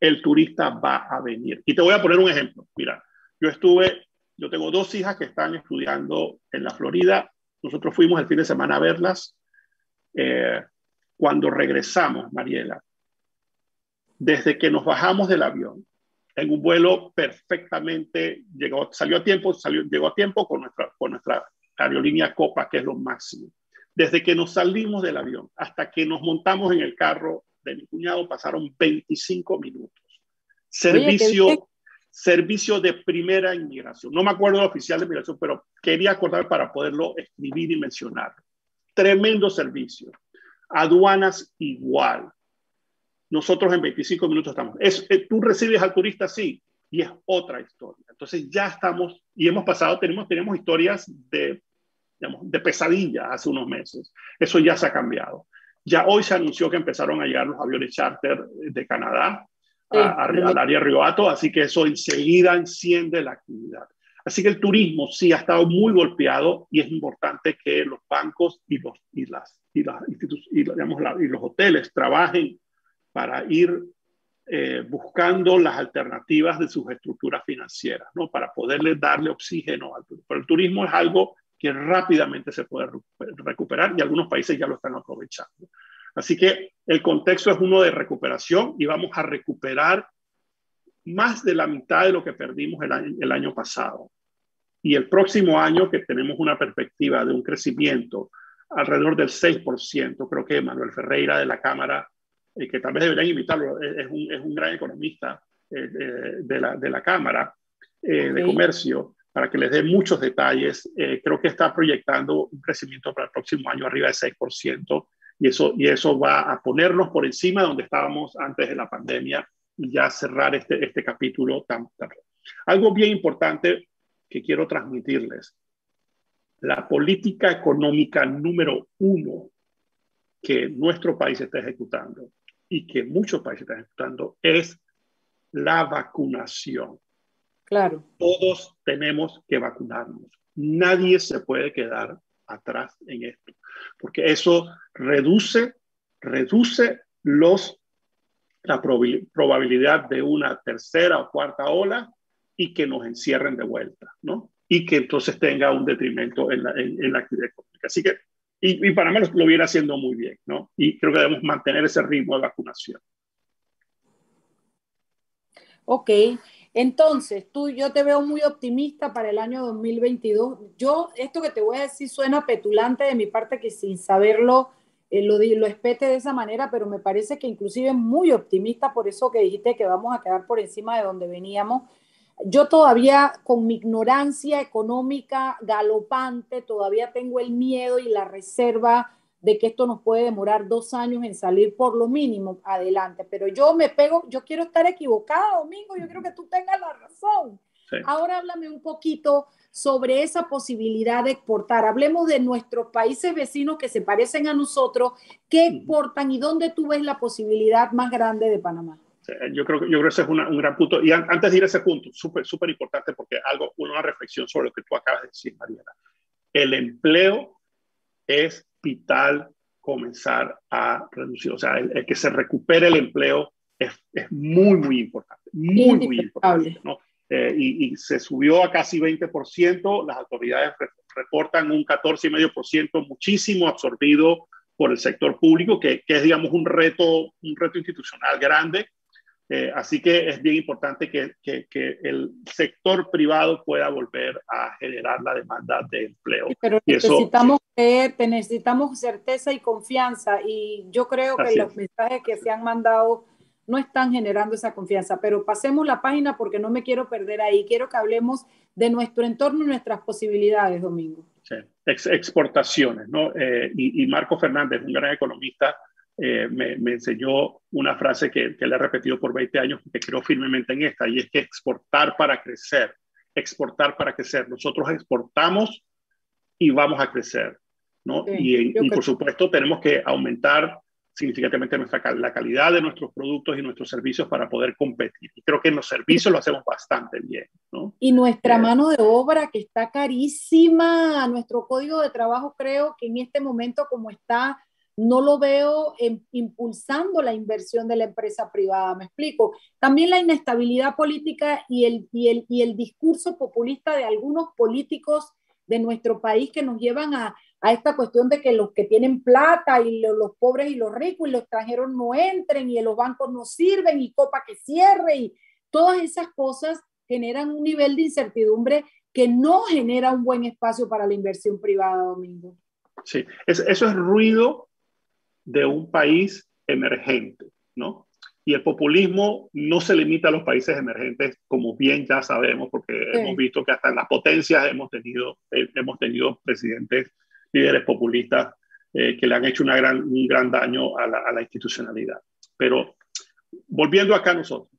el turista va a venir. Y te voy a poner un ejemplo. Mira, yo estuve, yo tengo dos hijas que están estudiando en la Florida. Nosotros fuimos el fin de semana a verlas. Eh, cuando regresamos, Mariela, desde que nos bajamos del avión, en un vuelo perfectamente, llegó, salió a tiempo, salió, llegó a tiempo con nuestra, con nuestra aerolínea Copa, que es lo máximo. Desde que nos salimos del avión hasta que nos montamos en el carro de mi cuñado pasaron 25 minutos. Servicio, servicio de primera inmigración. No me acuerdo del oficial de inmigración, pero quería acordar para poderlo escribir y mencionar. Tremendo servicio. Aduanas igual nosotros en 25 minutos estamos. Es, eh, tú recibes al turista, sí, y es otra historia. Entonces ya estamos, y hemos pasado, tenemos, tenemos historias de, digamos, de pesadilla hace unos meses. Eso ya se ha cambiado. Ya hoy se anunció que empezaron a llegar los aviones charter de Canadá. al área Riohato, así que eso enseguida enciende la actividad. Así que el turismo sí ha estado muy golpeado y es importante que los bancos y los, y las, y las y, digamos, y los hoteles trabajen para ir eh, buscando las alternativas de sus estructuras financieras, ¿no? Para poderle darle oxígeno al turismo. Pero el turismo es algo que rápidamente se puede recuperar y algunos países ya lo están aprovechando. Así que el contexto es uno de recuperación y vamos a recuperar más de la mitad de lo que perdimos el año, el año pasado. Y el próximo año, que tenemos una perspectiva de un crecimiento alrededor del 6%, creo que Manuel Ferreira de la Cámara, eh, que tal vez deberían invitarlo, es, un, es un, gran economista eh, de, la, de, la, Cámara eh, de Comercio, para que les dé muchos detalles. creo que está proyectando un crecimiento para el próximo año arriba del 6%, y eso, y eso va a ponernos por encima de donde estábamos antes de la pandemia y ya cerrar este, este capítulo tan, tan. Algo bien importante que quiero transmitirles. La política económica número uno que nuestro país está ejecutando y que muchos países están ejecutando es la vacunación. Claro. Todos tenemos que vacunarnos. Nadie se puede quedar atrás en esto, porque eso reduce, reduce los, la probabilidad de una tercera o cuarta ola y que nos encierren de vuelta, ¿no? Y que entonces tenga un detrimento en la, en, la actividad económica. Así que, y, y Panamá lo, lo viene haciendo muy bien, ¿no? Y creo que debemos mantener ese ritmo de vacunación. Ok, entonces tú, yo te veo muy optimista para el año 2022. Yo, esto que te voy a decir suena petulante de mi parte, que sin saberlo eh, lo, lo espete de esa manera, pero me parece que inclusive muy optimista por eso que dijiste que vamos a quedar por encima de donde veníamos yo todavía con mi ignorancia económica galopante, todavía tengo el miedo y la reserva de que esto nos puede demorar dos años en salir por lo mínimo adelante. Pero yo me pego, yo quiero estar equivocada, Domingo, yo creo que tú tengas la razón. Ahora háblame un poquito sobre esa posibilidad de exportar. Hablemos de nuestros países vecinos que se parecen a nosotros, qué exportan y dónde tú ves la posibilidad más grande de Panamá. Yo creo, yo creo que ese es un gran punto. Y antes de ir a ese punto, súper, súper importante, porque algo, una reflexión sobre lo que tú acabas de decir, Mariana. El empleo es vital comenzar a reducir. O sea, el, que se recupere el empleo es, es muy, muy importante. Muy, muy importante. ¿no? Eh, y, y, se subió a casi 20%. Las autoridades reportan un 14,5%, muchísimo absorbido por el sector público, que, que, es, digamos, un reto, un reto institucional grande eh, así que es bien importante que, que, el sector privado pueda volver a generar la demanda de empleo. pero necesitamos, necesitamos certeza y confianza y yo creo que los mensajes que se han mandado no están generando esa confianza, pero pasemos la página porque no me quiero perder ahí. Quiero que hablemos de nuestro entorno y nuestras posibilidades, Domingo. Sí. exportaciones, ¿no? Eh, y, y Marco Fernández, un gran economista, eh, me, enseñó una frase que, que, le he repetido por 20 años, que creo firmemente en esta, y es que exportar para crecer, exportar para crecer. Nosotros exportamos y vamos a crecer, ¿no? y, por supuesto tenemos que aumentar significativamente nuestra, la calidad de nuestros productos y nuestros servicios para poder competir. Y creo que en los servicios lo hacemos bastante bien, ¿no? Y nuestra eh, mano de obra que está carísima, nuestro código de trabajo creo que en este momento como está no lo veo impulsando la inversión de la empresa privada, me explico. También la inestabilidad política y el, y el, y el discurso populista de algunos políticos de nuestro país que nos llevan a, a esta cuestión de que los que tienen plata y los, pobres y los ricos y los extranjeros no entren y los bancos no sirven y copa que cierre y todas esas cosas generan un nivel de incertidumbre que no genera un buen espacio para la inversión privada, Domingo. Sí, eso es ruido de un país emergente, ¿no? Y el populismo no se limita a los países emergentes, como bien ya sabemos, porque hemos visto que hasta en las potencias hemos tenido, eh, hemos tenido presidentes, líderes populistas eh, que le han hecho una gran, un gran daño a la, a la institucionalidad. Pero volviendo acá a nosotros,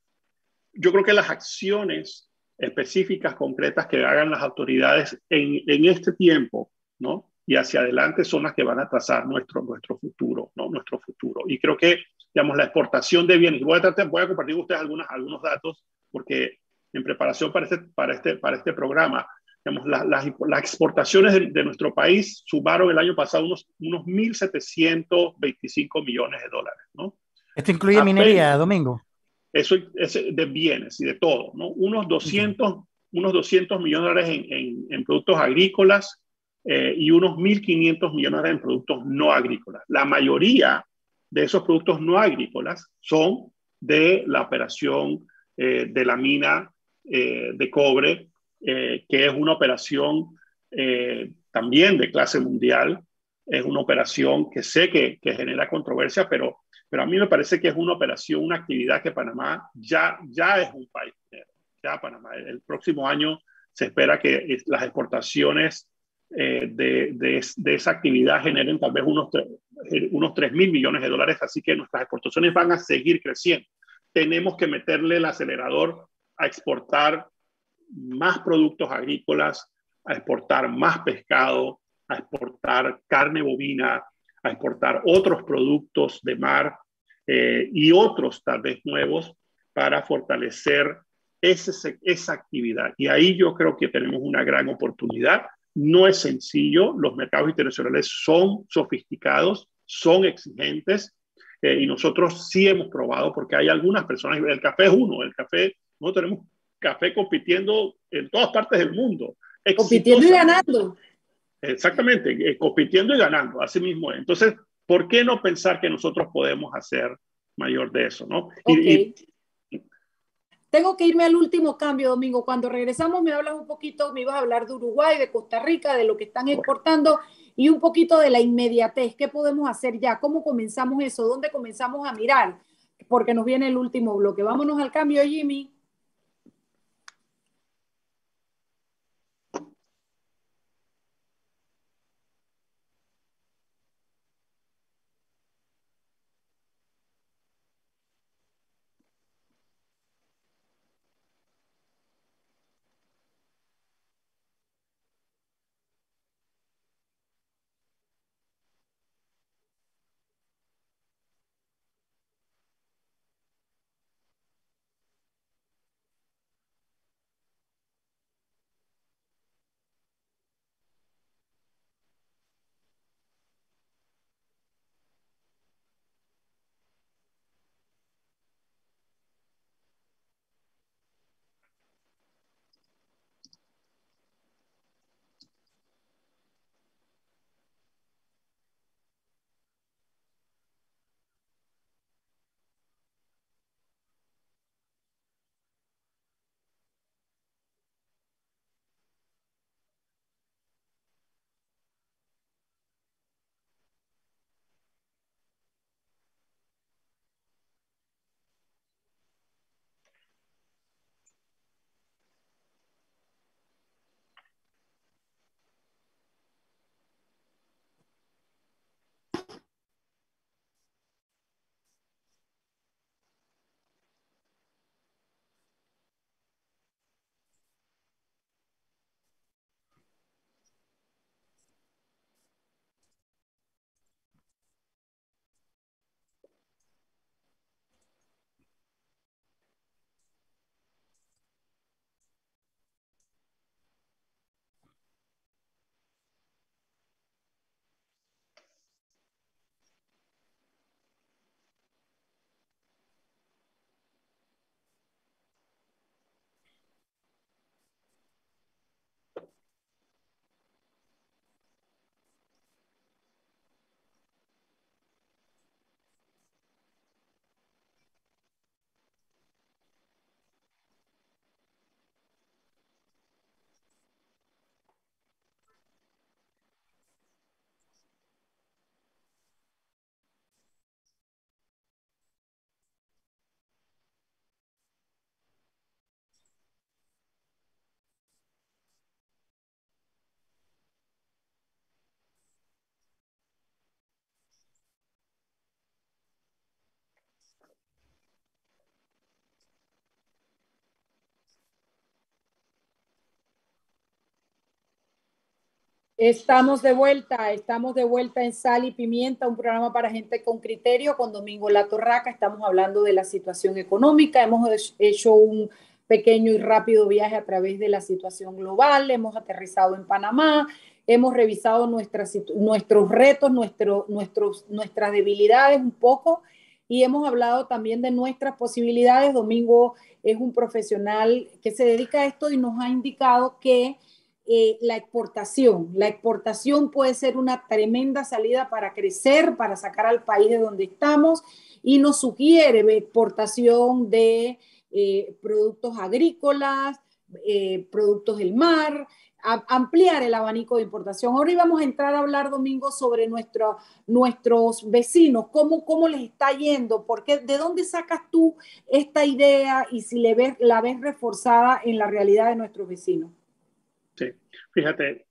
yo creo que las acciones específicas, concretas que hagan las autoridades en, en este tiempo, ¿no? Y hacia adelante son las que van a trazar nuestro, nuestro futuro, ¿no? Nuestro futuro. Y creo que digamos, la exportación de bienes. Voy a, tratar, voy a compartir con ustedes algunas, algunos datos porque en preparación para este, para este, para este programa, digamos, las exportaciones de, nuestro país sumaron el año pasado unos, unos 1.725 millones de dólares. ¿no? ¿Esto incluye minería, Domingo? Eso es de bienes y de todo, ¿no? Unos 200, unos 200 millones de dólares en, en, productos agrícolas eh, y unos 1.500 millones en productos no agrícolas. La mayoría de esos productos no agrícolas son de la operación eh, de la mina eh, de cobre, que es una operación también de clase mundial. Es una operación que sé que, que genera controversia, pero pero a mí me parece que es una operación, una actividad que Panamá ya, ya es un país Ya Panamá, el próximo año se espera que las exportaciones eh, de, de, esa actividad generen tal vez unos, unos 3 mil millones de dólares, así que nuestras exportaciones van a seguir creciendo. Tenemos que meterle el acelerador a exportar más productos agrícolas, a exportar más pescado, a exportar carne bovina, a exportar otros productos de mar eh, y otros tal vez nuevos para fortalecer ese, esa actividad. Y ahí yo creo que tenemos una gran oportunidad. No es sencillo, los mercados internacionales son sofisticados, son exigentes eh, y nosotros sí hemos probado porque hay algunas personas, el café es uno, el café, no tenemos café compitiendo en todas partes del mundo. Compitiendo y ganando. Exactamente, eh, compitiendo y ganando, así mismo. Entonces, ¿por qué no pensar que nosotros podemos hacer mayor de eso? ¿no? Tengo que irme al último cambio, Domingo. Cuando regresamos me hablas un poquito, me ibas a hablar de Uruguay, de Costa Rica, de lo que están exportando y un poquito de la inmediatez. ¿Qué podemos hacer ya? ¿Cómo comenzamos eso? ¿Dónde comenzamos a mirar? Porque nos viene el último bloque. Vámonos al cambio, Jimmy. Estamos de vuelta, estamos de vuelta en Sal y Pimienta, un programa para gente con criterio con Domingo La Torraca. Estamos hablando de la situación económica. Hemos hecho un pequeño y rápido viaje a través de la situación global. Hemos aterrizado en Panamá, hemos revisado nuestros retos, nuestro, nuestros, nuestras debilidades un poco y hemos hablado también de nuestras posibilidades. Domingo es un profesional que se dedica a esto y nos ha indicado que eh, la exportación. La exportación puede ser una tremenda salida para crecer, para sacar al país de donde estamos y nos sugiere exportación de eh, productos agrícolas, eh, productos del mar, ampliar el abanico de importación. Ahora íbamos a entrar a hablar, Domingo, sobre nuestro, nuestros vecinos, cómo, cómo les está yendo, porque de dónde sacas tú esta idea y si le ves, la ves reforzada en la realidad de nuestros vecinos. Sí, fíjate,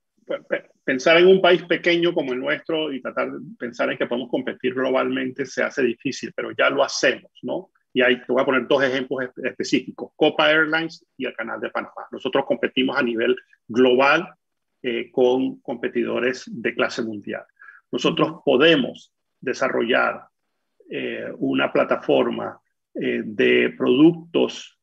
pensar en un país pequeño como el nuestro y tratar de pensar en que podemos competir globalmente se hace difícil, pero ya lo hacemos, ¿no? Y ahí te voy a poner dos ejemplos específicos, Copa Airlines y el Canal de Panamá. Nosotros competimos a nivel global eh, con competidores de clase mundial. Nosotros podemos desarrollar eh, una plataforma eh, de productos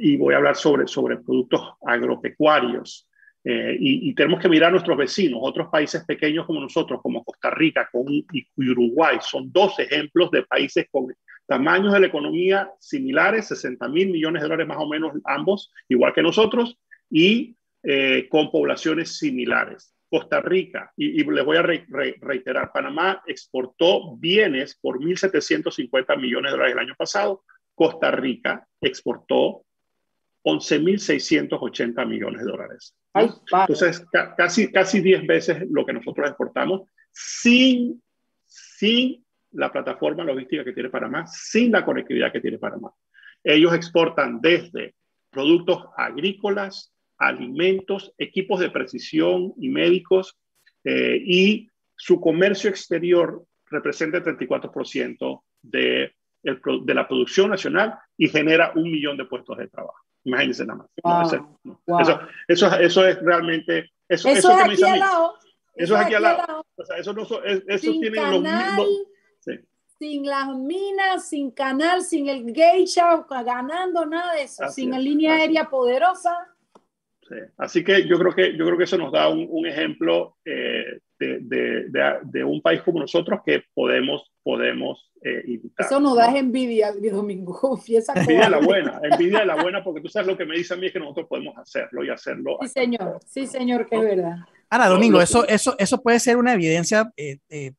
y voy a hablar sobre, sobre productos agropecuarios. Eh, y, tenemos que mirar a nuestros vecinos, otros países pequeños como nosotros, como Costa Rica con, y, Uruguay, son dos ejemplos de países con tamaños de la economía similares, 60 mil millones de dólares más o menos ambos, igual que nosotros, y eh, con poblaciones similares. Costa Rica, y, les voy a reiterar, Panamá exportó bienes por 1.750 millones de dólares el año pasado, Costa Rica exportó 11.680 millones de dólares. Entonces, casi, casi 10 veces lo que nosotros exportamos sin, sin la plataforma logística que tiene Panamá, sin la conectividad que tiene Panamá. Ellos exportan desde productos agrícolas, alimentos, equipos de precisión y médicos, eh, y su comercio exterior representa el 34% de, de la producción nacional y genera un millón de puestos de trabajo. Imagínense nada más. eso, eso, eso, es realmente. Eso, eso, es aquí al lado. Eso, es aquí al lado. O sea, eso no eso sin canal, los Sin las minas, sin canal, sin el geisha ganando nada de eso, sin la línea aérea poderosa. Sí. Así que yo creo que yo creo que eso nos da un, un ejemplo eh, de, de, de, un país como nosotros que podemos, podemos eh, Eso nos da envidia, Domingo, confiesa. Envidia de la buena, envidia de la buena, porque tú sabes lo que me dice a mí es que nosotros podemos hacerlo y hacerlo. Sí, señor, sí, señor, que es verdad. Ana, Domingo, eso, eso, eso puede ser una evidencia eh, eh,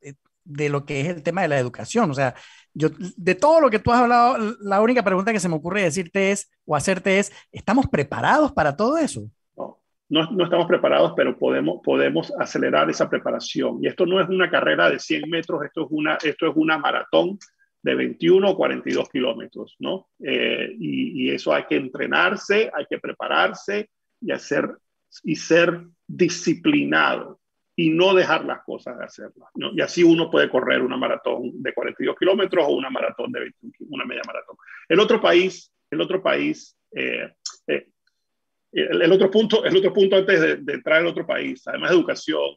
de lo que es el tema de la educación. O sea, yo, de todo lo que tú has hablado, la única pregunta que se me ocurre decirte es, o hacerte es, ¿estamos preparados para todo eso? No, no, estamos preparados, pero podemos, podemos acelerar esa preparación. Y esto no es una carrera de 100 metros, esto es una, esto es una maratón de 21 o 42 kilómetros, ¿no? Eh, y, eso hay que entrenarse, hay que prepararse y, hacer, y ser disciplinado y no dejar las cosas de hacerlas. ¿no? Y así uno puede correr una maratón de 42 kilómetros o una maratón de 21, una media maratón. El otro país, el otro país eh, eh, el, otro punto, el otro punto antes de, entrar en otro país, además de educación,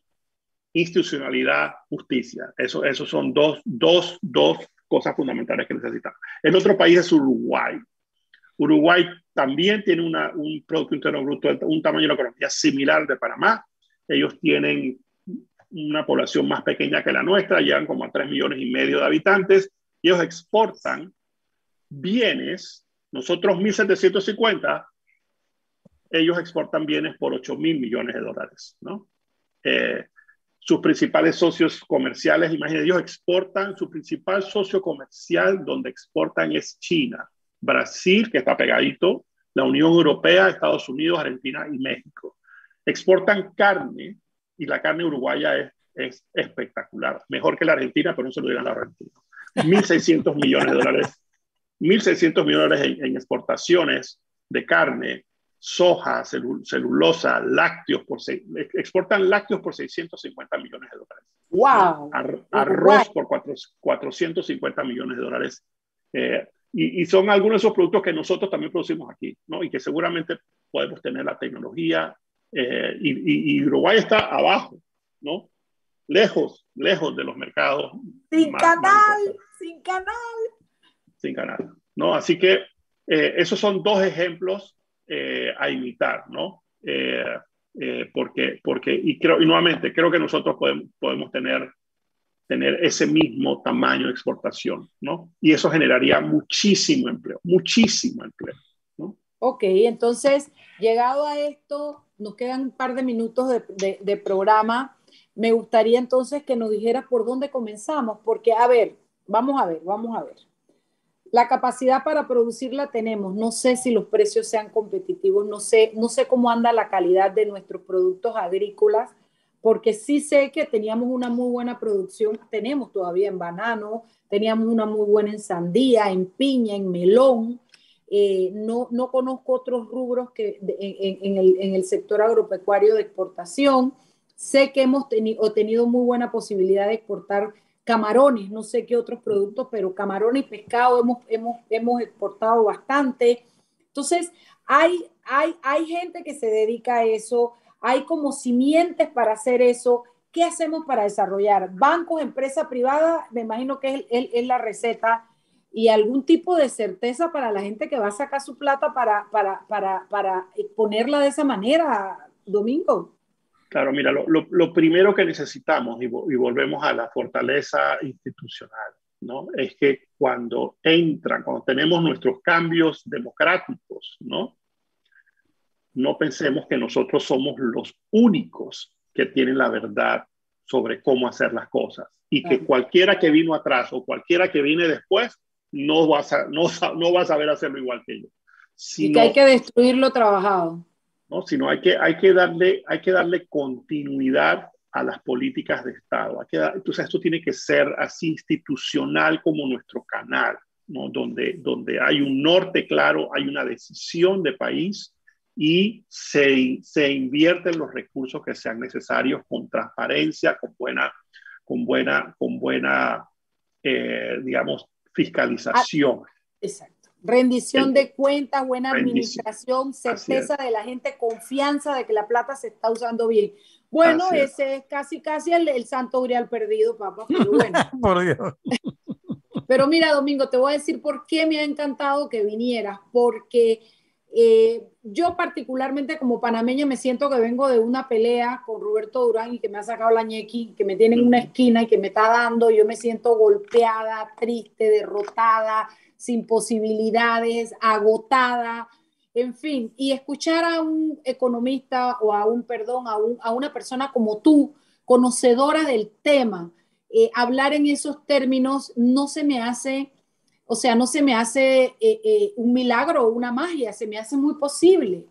institucionalidad, justicia. Eso, eso son dos, dos, dos cosas fundamentales que necesitamos. El otro país es Uruguay. Uruguay también tiene una, un Producto Interno Bruto, un tamaño de la economía similar de Panamá. Ellos tienen una población más pequeña que la nuestra, llegan como a 3 millones y medio de habitantes. Ellos exportan bienes, nosotros 1.750, ellos exportan bienes por 8 mil millones de dólares, ¿no? Eh, sus principales socios comerciales, imagínense, ellos exportan, su principal socio comercial donde exportan es China, Brasil, que está pegadito, la Unión Europea, Estados Unidos, Argentina y México. Exportan carne y la carne uruguaya es, es espectacular, mejor que la Argentina, pero no se lo digan a la Argentina. 1.600 millones de dólares, 1.600 millones en, en exportaciones de carne soja, celulosa, lácteos, por exportan lácteos por 650 millones de dólares. ¡Wow! arroz por 450 millones de dólares. Eh, y, son algunos de esos productos que nosotros también producimos aquí, ¿no? Y que seguramente podemos tener la tecnología, Eh, y, y, Uruguay está abajo, ¿no? Lejos, lejos de los mercados. Sin canal, sin canal. Sin canal, ¿no? Así que eh, esos son dos ejemplos eh, a imitar, ¿no? porque, porque, y creo, y nuevamente, creo que nosotros podemos, podemos tener tener ese mismo tamaño de exportación, ¿no? Y eso generaría muchísimo empleo, muchísimo empleo, ¿no? Ok, entonces, llegado a esto, nos quedan un par de minutos de, de, programa. Me gustaría entonces que nos dijeras por dónde comenzamos, porque, a ver, vamos a ver, vamos a ver. La capacidad para producirla tenemos. No sé si los precios sean competitivos, no sé, no sé cómo anda la calidad de nuestros productos agrícolas, porque sí sé que teníamos una muy buena producción, tenemos todavía en banano, teníamos una muy buena en sandía, en piña, en melón, eh, no, no conozco otros rubros que en, el, sector agropecuario de exportación. Sé que hemos tenido muy buena posibilidad de exportar camarones, no sé qué otros productos, pero camarones y pescado hemos, hemos, hemos exportado bastante. Entonces, hay, hay, hay gente que se dedica a eso, hay como simientes para hacer eso. ¿Qué hacemos para desarrollar? Bancos, empresa privada, me imagino que es, es la receta y algún tipo de certeza para la gente que va a sacar su plata para, para, para, para ponerla de esa manera, Domingo. Claro, mira, lo, lo, primero que necesitamos, y, y, volvemos a la fortaleza institucional, ¿no? Es que cuando entran, cuando tenemos nuestros cambios democráticos, ¿no? No pensemos que nosotros somos los únicos que tienen la verdad sobre cómo hacer las cosas y que cualquiera que vino atrás o cualquiera que viene después no vas a, no, no vas a saber hacerlo igual que yo. y que hay que destruir lo trabajado. ¿No? Sino hay que, hay, que darle, hay que darle continuidad a las políticas de Estado. Hay que entonces, esto tiene que ser así institucional como nuestro canal, ¿no? donde, donde hay un norte claro, hay una decisión de país y se, se invierten los recursos que sean necesarios con transparencia, con buena, con buena, con buena eh, digamos, fiscalización. Ah, exacto. Rendición de cuentas, buena administración, certeza de la gente, confianza de que la plata se está usando bien. Bueno, ese es casi, casi el, santo grial perdido, papá. Pero bueno. por Dios. Pero mira, Domingo, te voy a decir por qué me ha encantado que vinieras, porque eh, yo particularmente como panameña me siento que vengo de una pelea con Roberto Durán y que me ha sacado la ñequi, que me tiene en una esquina y que me está dando, yo me siento golpeada, triste, derrotada, sin posibilidades, agotada, en fin, y escuchar a un economista o a un, perdón, a, a una persona como tú, conocedora del tema, eh, hablar en esos términos no se me hace o sea, no se me hace eh, eh, un milagro o una magia, se me hace muy posible.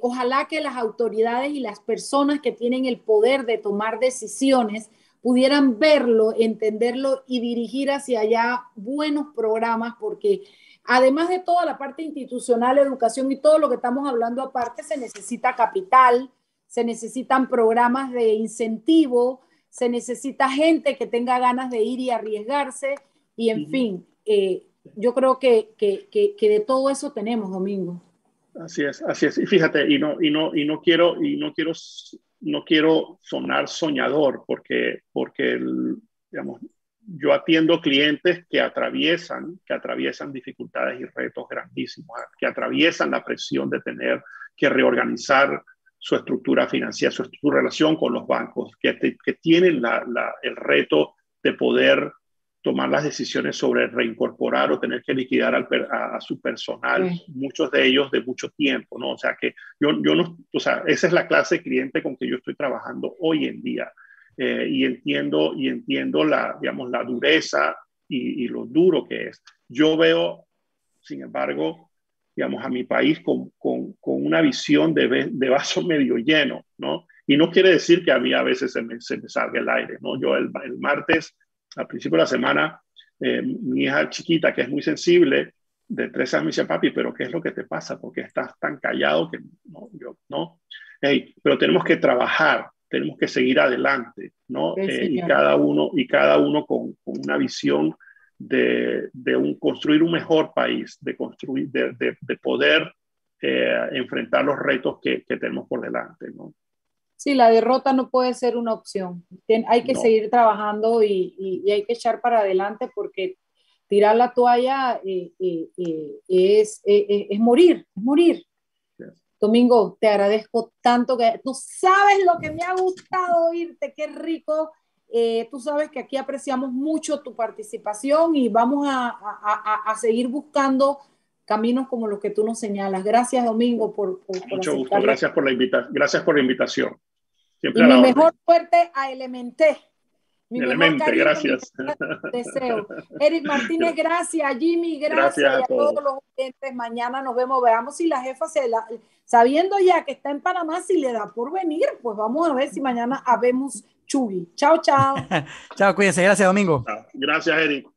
Ojalá que las autoridades y las personas que tienen el poder de tomar decisiones pudieran verlo, entenderlo y dirigir hacia allá buenos programas, porque además de toda la parte institucional, educación y todo lo que estamos hablando aparte, se necesita capital, se necesitan programas de incentivo, se necesita gente que tenga ganas de ir y arriesgarse y en fin, eh, yo creo que, que, que, de todo eso tenemos, Domingo. Así es, así es. Y fíjate, y no, y no, y no quiero, y no quiero, no quiero sonar soñador, porque, porque yo atiendo clientes que atraviesan, que atraviesan dificultades y retos grandísimos, que atraviesan la presión de tener que reorganizar su estructura financiera, su, relación con los bancos, que, tienen el reto de poder tomar las decisiones sobre reincorporar o tener que liquidar a, su personal, muchos de ellos de mucho tiempo, ¿no? O sea, que yo, yo no, o sea, esa es la clase de cliente con que yo estoy trabajando hoy en día. Eh, y entiendo, y entiendo la, digamos, la dureza y, lo duro que es. Yo veo, sin embargo, digamos, a mi país con, con, con una visión de, de, vaso medio lleno, ¿no? Y no quiere decir que a mí a veces se me, se me salga el aire, ¿no? Yo el, el martes al principio de la semana, eh, mi hija chiquita, que es muy sensible, de tres años, me dice, papi, pero ¿qué es lo que te pasa? ¿Por qué estás tan callado que no? Yo, no. pero tenemos que trabajar, tenemos que seguir adelante, ¿no? Eh, y cada uno, y cada uno con, con una visión de, de un, construir un mejor país, de, construir, de, de, de poder eh, enfrentar los retos que, que, tenemos por delante. ¿no? Sí, la derrota no puede ser una opción. hay que seguir trabajando y, y, hay que echar para adelante porque tirar la toalla eh, eh, es, es, morir, es morir. Domingo, te agradezco tanto que tú sabes lo que me ha gustado oírte, qué rico. tú sabes que aquí apreciamos mucho tu participación y vamos a, a, a seguir buscando caminos como los que tú nos señalas. Gracias, Domingo, por... por, Mucho gusto, gracias por, la invita gracias por la invitación. Siempre y mi mejor suerte a Elementé. Mi Elemente, gracias. Deseo. Eric Martínez, gracias. Jimmy, gracias. a, todos. los oyentes. Mañana nos vemos. Veamos si la jefa se la. Sabiendo ya que está en Panamá, si le da por venir, pues vamos a ver si mañana habemos Chugui. Chao, chao. chao, cuídense. Gracias, Domingo. Gracias, Eric.